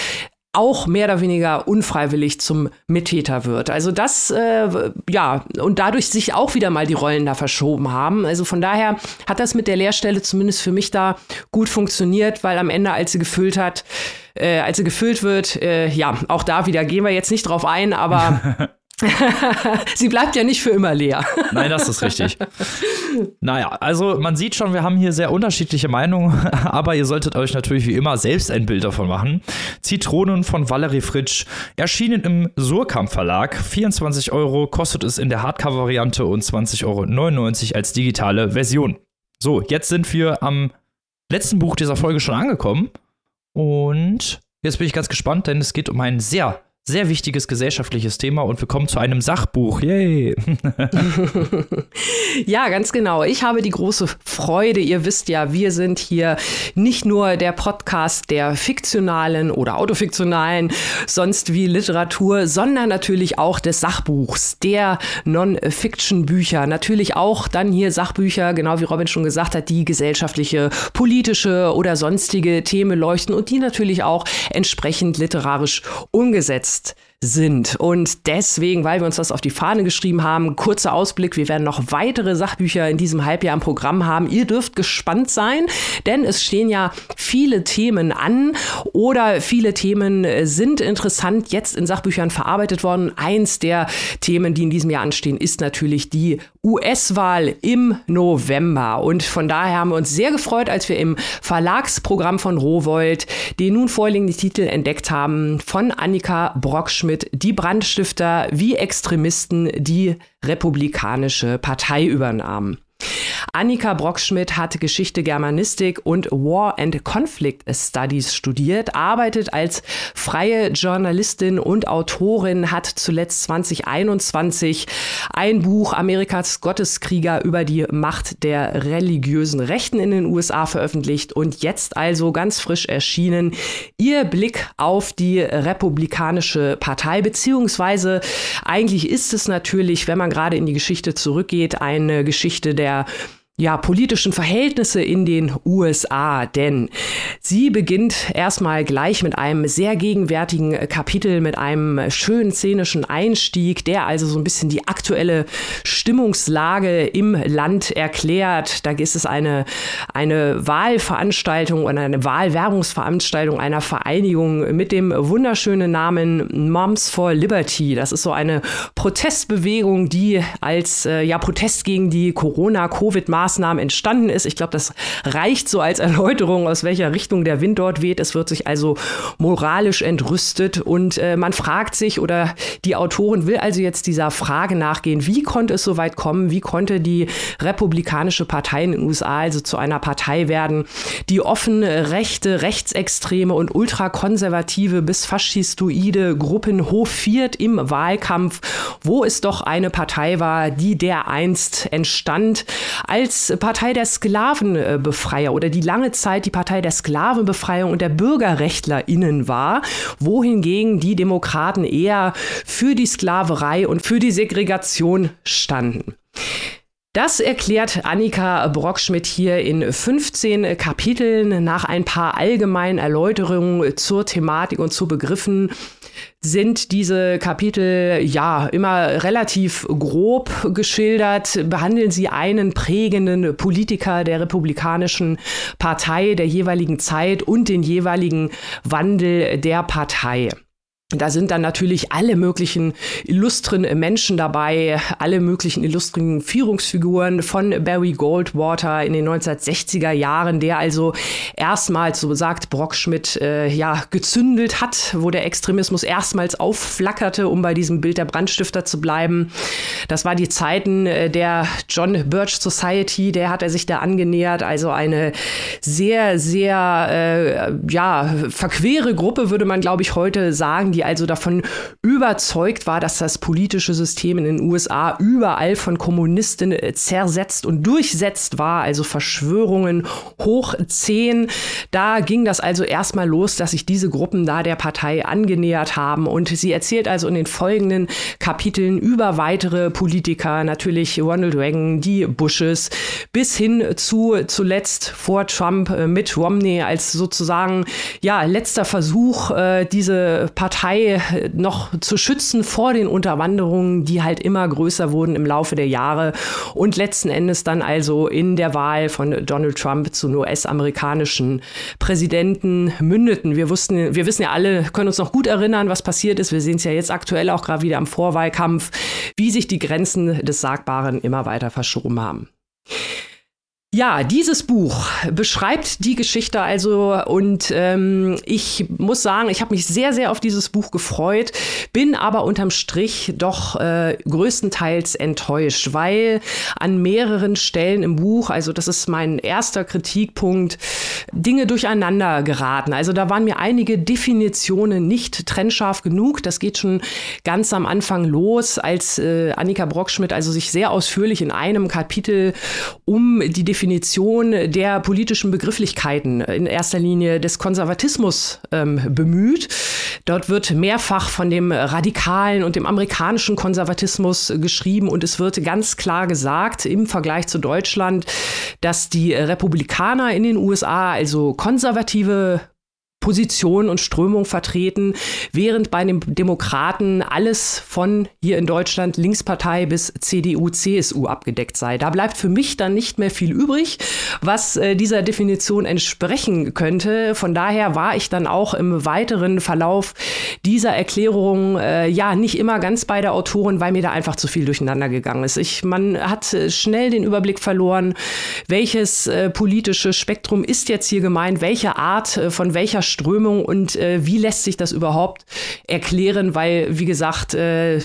auch mehr oder weniger unfreiwillig zum Mittäter wird. Also das, äh, ja, und dadurch sich auch wieder mal die Rollen da verschoben haben. Also von daher hat das mit der Lehrstelle zumindest für mich da gut funktioniert, weil am Ende, als sie gefüllt hat, äh, als sie gefüllt wird, äh, ja, auch da wieder gehen wir jetzt nicht drauf ein, aber Sie bleibt ja nicht für immer leer. Nein, das ist richtig. Naja, also man sieht schon, wir haben hier sehr unterschiedliche Meinungen, aber ihr solltet euch natürlich wie immer selbst ein Bild davon machen. Zitronen von Valerie Fritsch erschienen im Surkamp Verlag. 24 Euro kostet es in der Hardcover-Variante und 20,99 Euro als digitale Version. So, jetzt sind wir am letzten Buch dieser Folge schon angekommen und jetzt bin ich ganz gespannt, denn es geht um ein sehr sehr wichtiges gesellschaftliches Thema und wir kommen zu einem Sachbuch. Yay! ja, ganz genau. Ich habe die große Freude. Ihr wisst ja, wir sind hier nicht nur der Podcast der fiktionalen oder autofiktionalen, sonst wie Literatur, sondern natürlich auch des Sachbuchs, der Non-Fiction-Bücher. Natürlich auch dann hier Sachbücher, genau wie Robin schon gesagt hat, die gesellschaftliche, politische oder sonstige Themen leuchten und die natürlich auch entsprechend literarisch umgesetzt just sind. Und deswegen, weil wir uns das auf die Fahne geschrieben haben, kurzer Ausblick, wir werden noch weitere Sachbücher in diesem Halbjahr im Programm haben. Ihr dürft gespannt sein, denn es stehen ja viele Themen an oder viele Themen sind interessant jetzt in Sachbüchern verarbeitet worden. Eins der Themen, die in diesem Jahr anstehen, ist natürlich die US-Wahl im November. Und von daher haben wir uns sehr gefreut, als wir im Verlagsprogramm von Rowold den nun vorliegenden Titel entdeckt haben von Annika Brockschmidt mit Die Brandstifter wie Extremisten die republikanische Partei übernahmen. Annika Brockschmidt hat Geschichte, Germanistik und War and Conflict Studies studiert, arbeitet als freie Journalistin und Autorin, hat zuletzt 2021 ein Buch Amerikas Gotteskrieger über die Macht der religiösen Rechten in den USA veröffentlicht und jetzt also ganz frisch erschienen ihr Blick auf die Republikanische Partei, beziehungsweise eigentlich ist es natürlich, wenn man gerade in die Geschichte zurückgeht, eine Geschichte der der ja, politischen Verhältnisse in den USA, denn sie beginnt erstmal gleich mit einem sehr gegenwärtigen Kapitel, mit einem schönen szenischen Einstieg, der also so ein bisschen die aktuelle Stimmungslage im Land erklärt. Da ist es eine, eine Wahlveranstaltung oder eine Wahlwerbungsveranstaltung einer Vereinigung mit dem wunderschönen Namen Moms for Liberty. Das ist so eine Protestbewegung, die als äh, ja, Protest gegen die Corona-Covid-Maßnahmen Maßnahmen entstanden ist. Ich glaube, das reicht so als Erläuterung, aus welcher Richtung der Wind dort weht. Es wird sich also moralisch entrüstet und äh, man fragt sich oder die Autorin will also jetzt dieser Frage nachgehen, wie konnte es so weit kommen? Wie konnte die Republikanische Partei in den USA also zu einer Partei werden, die offen rechte, rechtsextreme und ultrakonservative bis faschistoide Gruppen hofiert im Wahlkampf, wo es doch eine Partei war, die dereinst entstand als Partei der Sklavenbefreier oder die lange Zeit die Partei der Sklavenbefreiung und der BürgerrechtlerInnen war, wohingegen die Demokraten eher für die Sklaverei und für die Segregation standen. Das erklärt Annika Brockschmidt hier in 15 Kapiteln nach ein paar allgemeinen Erläuterungen zur Thematik und zu Begriffen sind diese Kapitel ja immer relativ grob geschildert, behandeln sie einen prägenden Politiker der Republikanischen Partei der jeweiligen Zeit und den jeweiligen Wandel der Partei. Da sind dann natürlich alle möglichen illustren Menschen dabei, alle möglichen illustren Führungsfiguren von Barry Goldwater in den 1960er Jahren, der also erstmals, so sagt Brockschmidt, äh, ja, gezündelt hat, wo der Extremismus erstmals aufflackerte, um bei diesem Bild der Brandstifter zu bleiben. Das war die Zeiten äh, der John Birch Society, der hat er sich da angenähert, also eine sehr, sehr, äh, ja, verquere Gruppe, würde man, glaube ich, heute sagen, die also davon überzeugt war, dass das politische System in den USA überall von Kommunisten äh, zersetzt und durchsetzt war, also Verschwörungen hoch zehn. Da ging das also erstmal los, dass sich diese Gruppen da der Partei angenähert haben und sie erzählt also in den folgenden Kapiteln über weitere Politiker, natürlich Ronald Reagan, die Bushes, bis hin zu zuletzt vor Trump äh, mit Romney als sozusagen ja letzter Versuch, äh, diese Partei Partei noch zu schützen vor den Unterwanderungen, die halt immer größer wurden im Laufe der Jahre und letzten Endes dann also in der Wahl von Donald Trump zum US-amerikanischen Präsidenten mündeten. Wir wussten, wir wissen ja alle, können uns noch gut erinnern, was passiert ist. Wir sehen es ja jetzt aktuell auch gerade wieder am Vorwahlkampf, wie sich die Grenzen des Sagbaren immer weiter verschoben haben. Ja, dieses Buch beschreibt die Geschichte also und ähm, ich muss sagen, ich habe mich sehr, sehr auf dieses Buch gefreut, bin aber unterm Strich doch äh, größtenteils enttäuscht, weil an mehreren Stellen im Buch, also das ist mein erster Kritikpunkt, Dinge durcheinander geraten. Also da waren mir einige Definitionen nicht trennscharf genug. Das geht schon ganz am Anfang los, als äh, Annika Brockschmidt also sich sehr ausführlich in einem Kapitel um die Definition Definition der politischen Begrifflichkeiten, in erster Linie des Konservatismus ähm, bemüht. Dort wird mehrfach von dem radikalen und dem amerikanischen Konservatismus geschrieben und es wird ganz klar gesagt im Vergleich zu Deutschland, dass die Republikaner in den USA, also konservative Position und Strömung vertreten, während bei den Demokraten alles von hier in Deutschland Linkspartei bis CDU, CSU abgedeckt sei. Da bleibt für mich dann nicht mehr viel übrig, was äh, dieser Definition entsprechen könnte. Von daher war ich dann auch im weiteren Verlauf dieser Erklärung äh, ja nicht immer ganz bei der Autorin, weil mir da einfach zu viel durcheinander gegangen ist. Ich, man hat äh, schnell den Überblick verloren, welches äh, politische Spektrum ist jetzt hier gemeint, welche Art äh, von welcher Strömung und äh, wie lässt sich das überhaupt erklären, weil, wie gesagt, äh,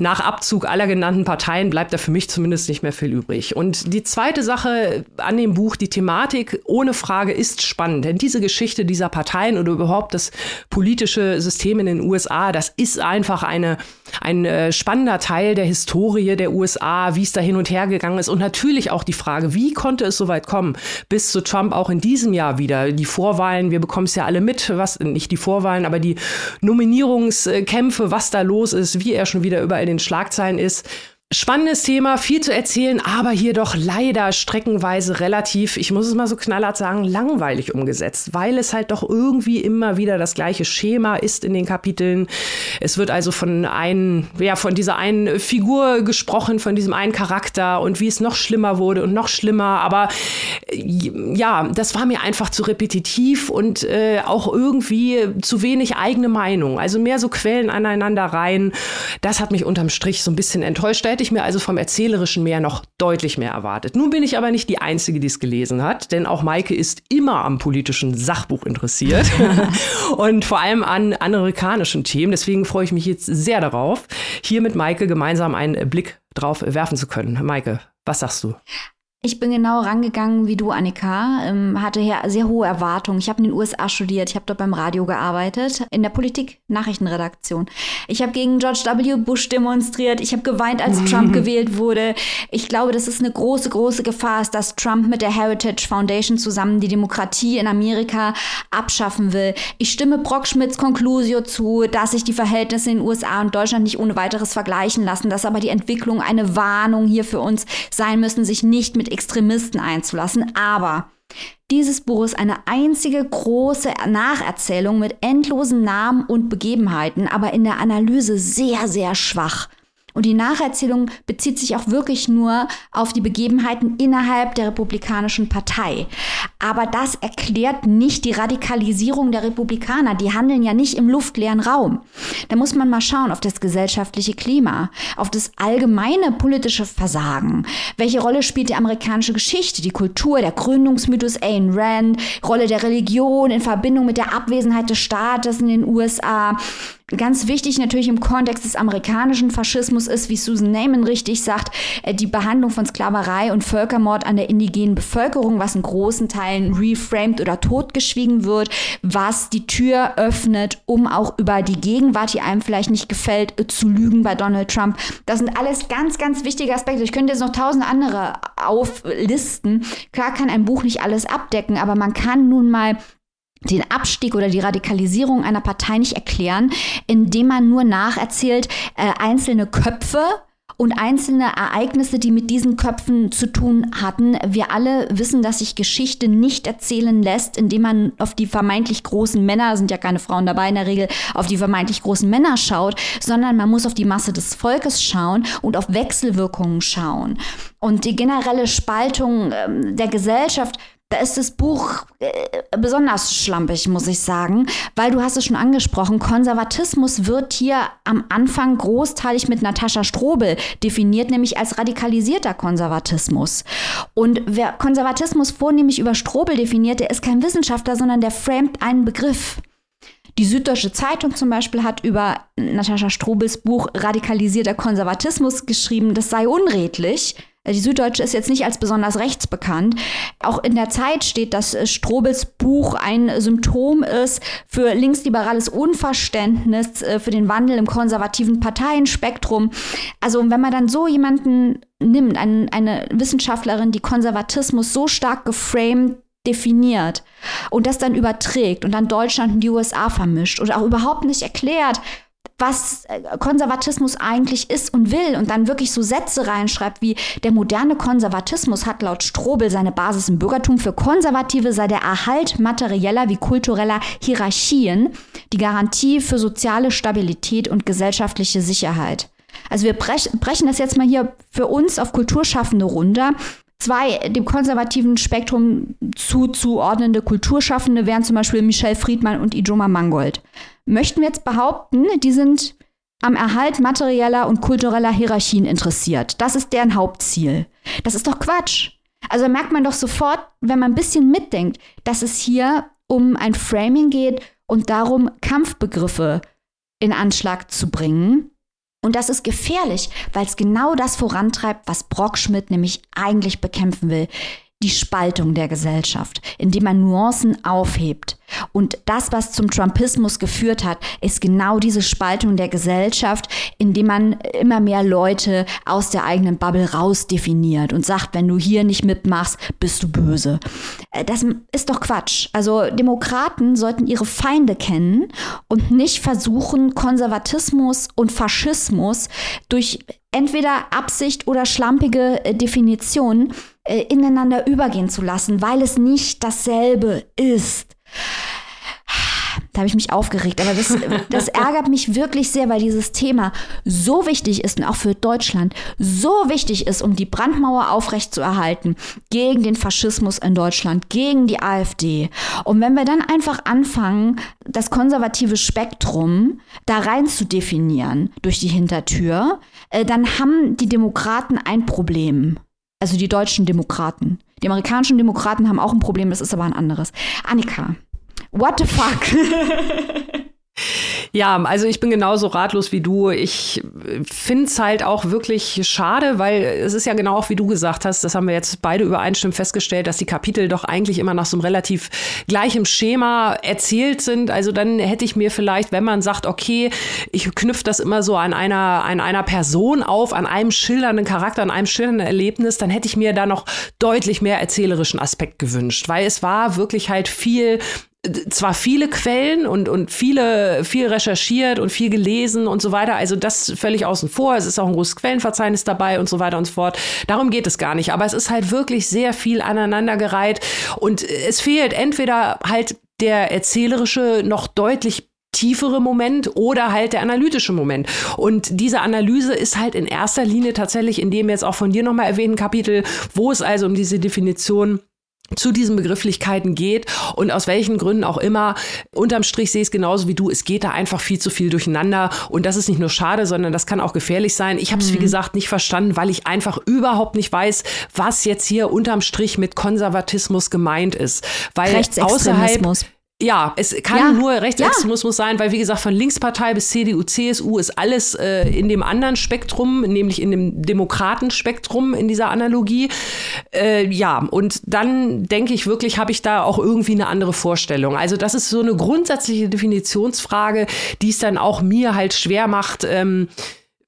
nach Abzug aller genannten Parteien bleibt da für mich zumindest nicht mehr viel übrig. Und die zweite Sache an dem Buch, die Thematik ohne Frage ist spannend. Denn diese Geschichte dieser Parteien oder überhaupt das politische System in den USA, das ist einfach eine, ein äh, spannender Teil der Historie der USA, wie es da hin und her gegangen ist. Und natürlich auch die Frage, wie konnte es so weit kommen, bis zu Trump auch in diesem Jahr wieder. Die Vorwahlen, wir bekommen es ja alle mit, was, nicht die Vorwahlen, aber die Nominierungskämpfe, was da los ist, wie er schon wieder überall den Schlagzeilen ist. Spannendes Thema, viel zu erzählen, aber hier doch leider streckenweise relativ, ich muss es mal so knallhart sagen, langweilig umgesetzt, weil es halt doch irgendwie immer wieder das gleiche Schema ist in den Kapiteln. Es wird also von einen, ja, von dieser einen Figur gesprochen, von diesem einen Charakter und wie es noch schlimmer wurde und noch schlimmer. Aber ja, das war mir einfach zu repetitiv und äh, auch irgendwie zu wenig eigene Meinung. Also mehr so Quellen aneinander rein. Das hat mich unterm Strich so ein bisschen enttäuscht hätte ich mir also vom Erzählerischen mehr noch deutlich mehr erwartet. Nun bin ich aber nicht die Einzige, die es gelesen hat, denn auch Maike ist immer am politischen Sachbuch interessiert und vor allem an amerikanischen Themen. Deswegen freue ich mich jetzt sehr darauf, hier mit Maike gemeinsam einen Blick drauf werfen zu können. Maike, was sagst du? Ich bin genau rangegangen wie du, Annika. Ähm, hatte hier sehr hohe Erwartungen. Ich habe in den USA studiert, ich habe dort beim Radio gearbeitet, in der Politik-Nachrichtenredaktion. Ich habe gegen George W. Bush demonstriert. Ich habe geweint, als Trump gewählt wurde. Ich glaube, dass es eine große, große Gefahr ist, dass Trump mit der Heritage Foundation zusammen die Demokratie in Amerika abschaffen will. Ich stimme Brock Schmidts Conclusio zu, dass sich die Verhältnisse in den USA und Deutschland nicht ohne weiteres vergleichen lassen, dass aber die Entwicklung eine Warnung hier für uns sein müssen, sich nicht mit Extremisten einzulassen. Aber dieses Buch ist eine einzige große Nacherzählung mit endlosen Namen und Begebenheiten, aber in der Analyse sehr, sehr schwach. Und die Nacherzählung bezieht sich auch wirklich nur auf die Begebenheiten innerhalb der Republikanischen Partei. Aber das erklärt nicht die Radikalisierung der Republikaner. Die handeln ja nicht im luftleeren Raum. Da muss man mal schauen auf das gesellschaftliche Klima, auf das allgemeine politische Versagen. Welche Rolle spielt die amerikanische Geschichte, die Kultur, der Gründungsmythos Ayn Rand, Rolle der Religion in Verbindung mit der Abwesenheit des Staates in den USA? Ganz wichtig natürlich im Kontext des amerikanischen Faschismus ist, wie Susan Neyman richtig sagt, äh, die Behandlung von Sklaverei und Völkermord an der indigenen Bevölkerung, was in großen Teilen reframed oder totgeschwiegen wird, was die Tür öffnet, um auch über die Gegenwart, die einem vielleicht nicht gefällt, äh, zu lügen bei Donald Trump. Das sind alles ganz, ganz wichtige Aspekte. Ich könnte jetzt noch tausend andere auflisten. Klar kann ein Buch nicht alles abdecken, aber man kann nun mal den Abstieg oder die Radikalisierung einer Partei nicht erklären, indem man nur nacherzählt äh, einzelne Köpfe und einzelne Ereignisse, die mit diesen Köpfen zu tun hatten. Wir alle wissen, dass sich Geschichte nicht erzählen lässt, indem man auf die vermeintlich großen Männer, sind ja keine Frauen dabei in der Regel, auf die vermeintlich großen Männer schaut, sondern man muss auf die Masse des Volkes schauen und auf Wechselwirkungen schauen. Und die generelle Spaltung äh, der Gesellschaft da ist das Buch äh, besonders schlampig, muss ich sagen, weil du hast es schon angesprochen, Konservatismus wird hier am Anfang großteilig mit Natascha Strobel definiert, nämlich als radikalisierter Konservatismus. Und wer Konservatismus vornehmlich über Strobel definiert, der ist kein Wissenschaftler, sondern der framet einen Begriff. Die Süddeutsche Zeitung zum Beispiel hat über Natascha Strobels Buch Radikalisierter Konservatismus geschrieben, das sei unredlich. Die Süddeutsche ist jetzt nicht als besonders rechts bekannt. Auch in der Zeit steht, dass äh, Strobels Buch ein Symptom ist für linksliberales Unverständnis, äh, für den Wandel im konservativen Parteienspektrum. Also wenn man dann so jemanden nimmt, ein, eine Wissenschaftlerin, die Konservatismus so stark geframed definiert und das dann überträgt und dann Deutschland und die USA vermischt und auch überhaupt nicht erklärt, was äh, Konservatismus eigentlich ist und will und dann wirklich so Sätze reinschreibt wie der moderne Konservatismus hat laut Strobel seine Basis im Bürgertum. Für Konservative sei der Erhalt materieller wie kultureller Hierarchien die Garantie für soziale Stabilität und gesellschaftliche Sicherheit. Also wir brechen das jetzt mal hier für uns auf Kulturschaffende runter. Zwei dem konservativen Spektrum zuzuordnende Kulturschaffende wären zum Beispiel Michelle Friedmann und Ijoma Mangold. Möchten wir jetzt behaupten, die sind am Erhalt materieller und kultureller Hierarchien interessiert. Das ist deren Hauptziel. Das ist doch Quatsch. Also merkt man doch sofort, wenn man ein bisschen mitdenkt, dass es hier um ein Framing geht und darum, Kampfbegriffe in Anschlag zu bringen und das ist gefährlich, weil es genau das vorantreibt, was Brockschmidt nämlich eigentlich bekämpfen will die Spaltung der Gesellschaft, indem man Nuancen aufhebt. Und das, was zum Trumpismus geführt hat, ist genau diese Spaltung der Gesellschaft, indem man immer mehr Leute aus der eigenen Bubble rausdefiniert und sagt, wenn du hier nicht mitmachst, bist du böse. Äh, das ist doch Quatsch. Also Demokraten sollten ihre Feinde kennen und nicht versuchen, Konservatismus und Faschismus durch entweder Absicht oder schlampige äh, Definitionen äh, ineinander übergehen zu lassen, weil es nicht dasselbe ist. Da habe ich mich aufgeregt, aber das, das ärgert mich wirklich sehr, weil dieses Thema so wichtig ist und auch für Deutschland so wichtig ist, um die Brandmauer aufrechtzuerhalten gegen den Faschismus in Deutschland, gegen die AfD. Und wenn wir dann einfach anfangen, das konservative Spektrum da rein zu definieren durch die Hintertür, äh, dann haben die Demokraten ein Problem. Also die deutschen Demokraten. Die amerikanischen Demokraten haben auch ein Problem, das ist aber ein anderes. Annika, what the fuck? Ja, also ich bin genauso ratlos wie du. Ich finde es halt auch wirklich schade, weil es ist ja genau auch wie du gesagt hast, das haben wir jetzt beide übereinstimmend festgestellt, dass die Kapitel doch eigentlich immer nach so einem relativ gleichem Schema erzählt sind. Also dann hätte ich mir vielleicht, wenn man sagt, okay, ich knüpfe das immer so an einer, an einer Person auf, an einem schildernden Charakter, an einem schildernden Erlebnis, dann hätte ich mir da noch deutlich mehr erzählerischen Aspekt gewünscht, weil es war wirklich halt viel zwar viele Quellen und, und viele, viel recherchiert und viel gelesen und so weiter. Also das völlig außen vor. Es ist auch ein großes Quellenverzeichnis dabei und so weiter und so fort. Darum geht es gar nicht. Aber es ist halt wirklich sehr viel aneinandergereiht und es fehlt entweder halt der erzählerische, noch deutlich tiefere Moment oder halt der analytische Moment. Und diese Analyse ist halt in erster Linie tatsächlich in dem jetzt auch von dir nochmal erwähnten Kapitel, wo es also um diese Definition zu diesen Begrifflichkeiten geht und aus welchen Gründen auch immer. Unterm Strich sehe ich es genauso wie du. Es geht da einfach viel zu viel durcheinander und das ist nicht nur schade, sondern das kann auch gefährlich sein. Ich habe es, mhm. wie gesagt, nicht verstanden, weil ich einfach überhaupt nicht weiß, was jetzt hier unterm Strich mit Konservatismus gemeint ist. Weil außerhalb ja, es kann ja. nur Rechtsextremismus ja. sein, weil wie gesagt, von Linkspartei bis CDU, CSU ist alles äh, in dem anderen Spektrum, nämlich in dem Demokratenspektrum in dieser Analogie. Äh, ja, und dann denke ich wirklich, habe ich da auch irgendwie eine andere Vorstellung. Also das ist so eine grundsätzliche Definitionsfrage, die es dann auch mir halt schwer macht, ähm,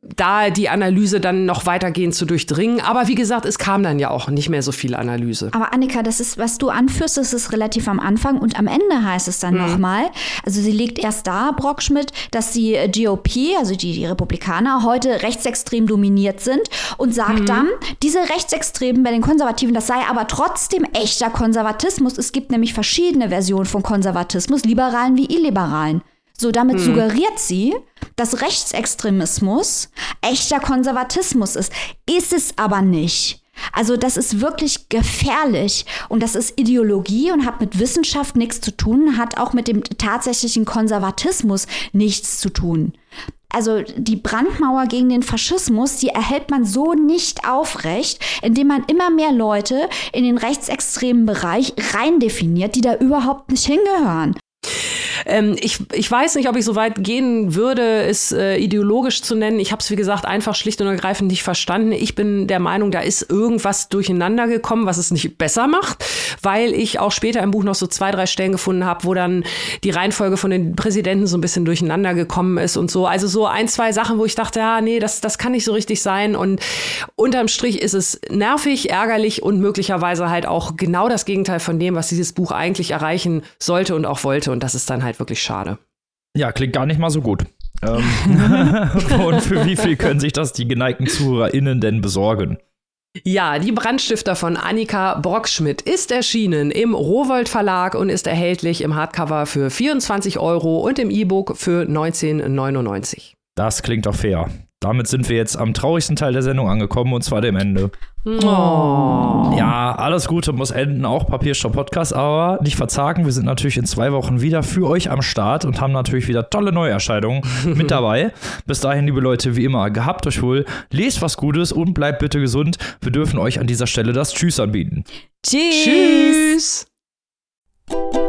da die Analyse dann noch weitergehend zu durchdringen. Aber wie gesagt, es kam dann ja auch nicht mehr so viel Analyse. Aber Annika, das ist, was du anführst, das ist relativ am Anfang und am Ende heißt es dann mhm. nochmal. Also sie legt erst da, Brockschmidt, dass die GOP, also die, die Republikaner, heute rechtsextrem dominiert sind und sagt mhm. dann, diese Rechtsextremen bei den Konservativen, das sei aber trotzdem echter Konservatismus. Es gibt nämlich verschiedene Versionen von Konservatismus, liberalen wie illiberalen. So, damit hm. suggeriert sie, dass Rechtsextremismus echter Konservatismus ist. Ist es aber nicht. Also das ist wirklich gefährlich und das ist Ideologie und hat mit Wissenschaft nichts zu tun, hat auch mit dem tatsächlichen Konservatismus nichts zu tun. Also die Brandmauer gegen den Faschismus, die erhält man so nicht aufrecht, indem man immer mehr Leute in den rechtsextremen Bereich rein definiert, die da überhaupt nicht hingehören. Ähm, ich, ich weiß nicht, ob ich so weit gehen würde, es äh, ideologisch zu nennen. Ich habe es, wie gesagt, einfach schlicht und ergreifend nicht verstanden. Ich bin der Meinung, da ist irgendwas durcheinander gekommen, was es nicht besser macht, weil ich auch später im Buch noch so zwei, drei Stellen gefunden habe, wo dann die Reihenfolge von den Präsidenten so ein bisschen durcheinander gekommen ist und so. Also so ein, zwei Sachen, wo ich dachte, ja, nee, das, das kann nicht so richtig sein. Und unterm Strich ist es nervig, ärgerlich und möglicherweise halt auch genau das Gegenteil von dem, was dieses Buch eigentlich erreichen sollte und auch wollte. Und das ist dann halt wirklich schade. Ja, klingt gar nicht mal so gut. Ähm, und für wie viel können sich das die geneigten ZuhörerInnen denn besorgen? Ja, die Brandstifter von Annika Brockschmidt ist erschienen im Rowold Verlag und ist erhältlich im Hardcover für 24 Euro und im E-Book für 19,99. Das klingt doch fair. Damit sind wir jetzt am traurigsten Teil der Sendung angekommen und zwar dem Ende. Oh. Ja, alles Gute muss enden, auch Papierstopp Podcast, aber nicht verzagen. Wir sind natürlich in zwei Wochen wieder für euch am Start und haben natürlich wieder tolle Neuerscheinungen mit dabei. Bis dahin, liebe Leute, wie immer, gehabt euch wohl, lest was Gutes und bleibt bitte gesund. Wir dürfen euch an dieser Stelle das Tschüss anbieten. Tschüss. Tschüss.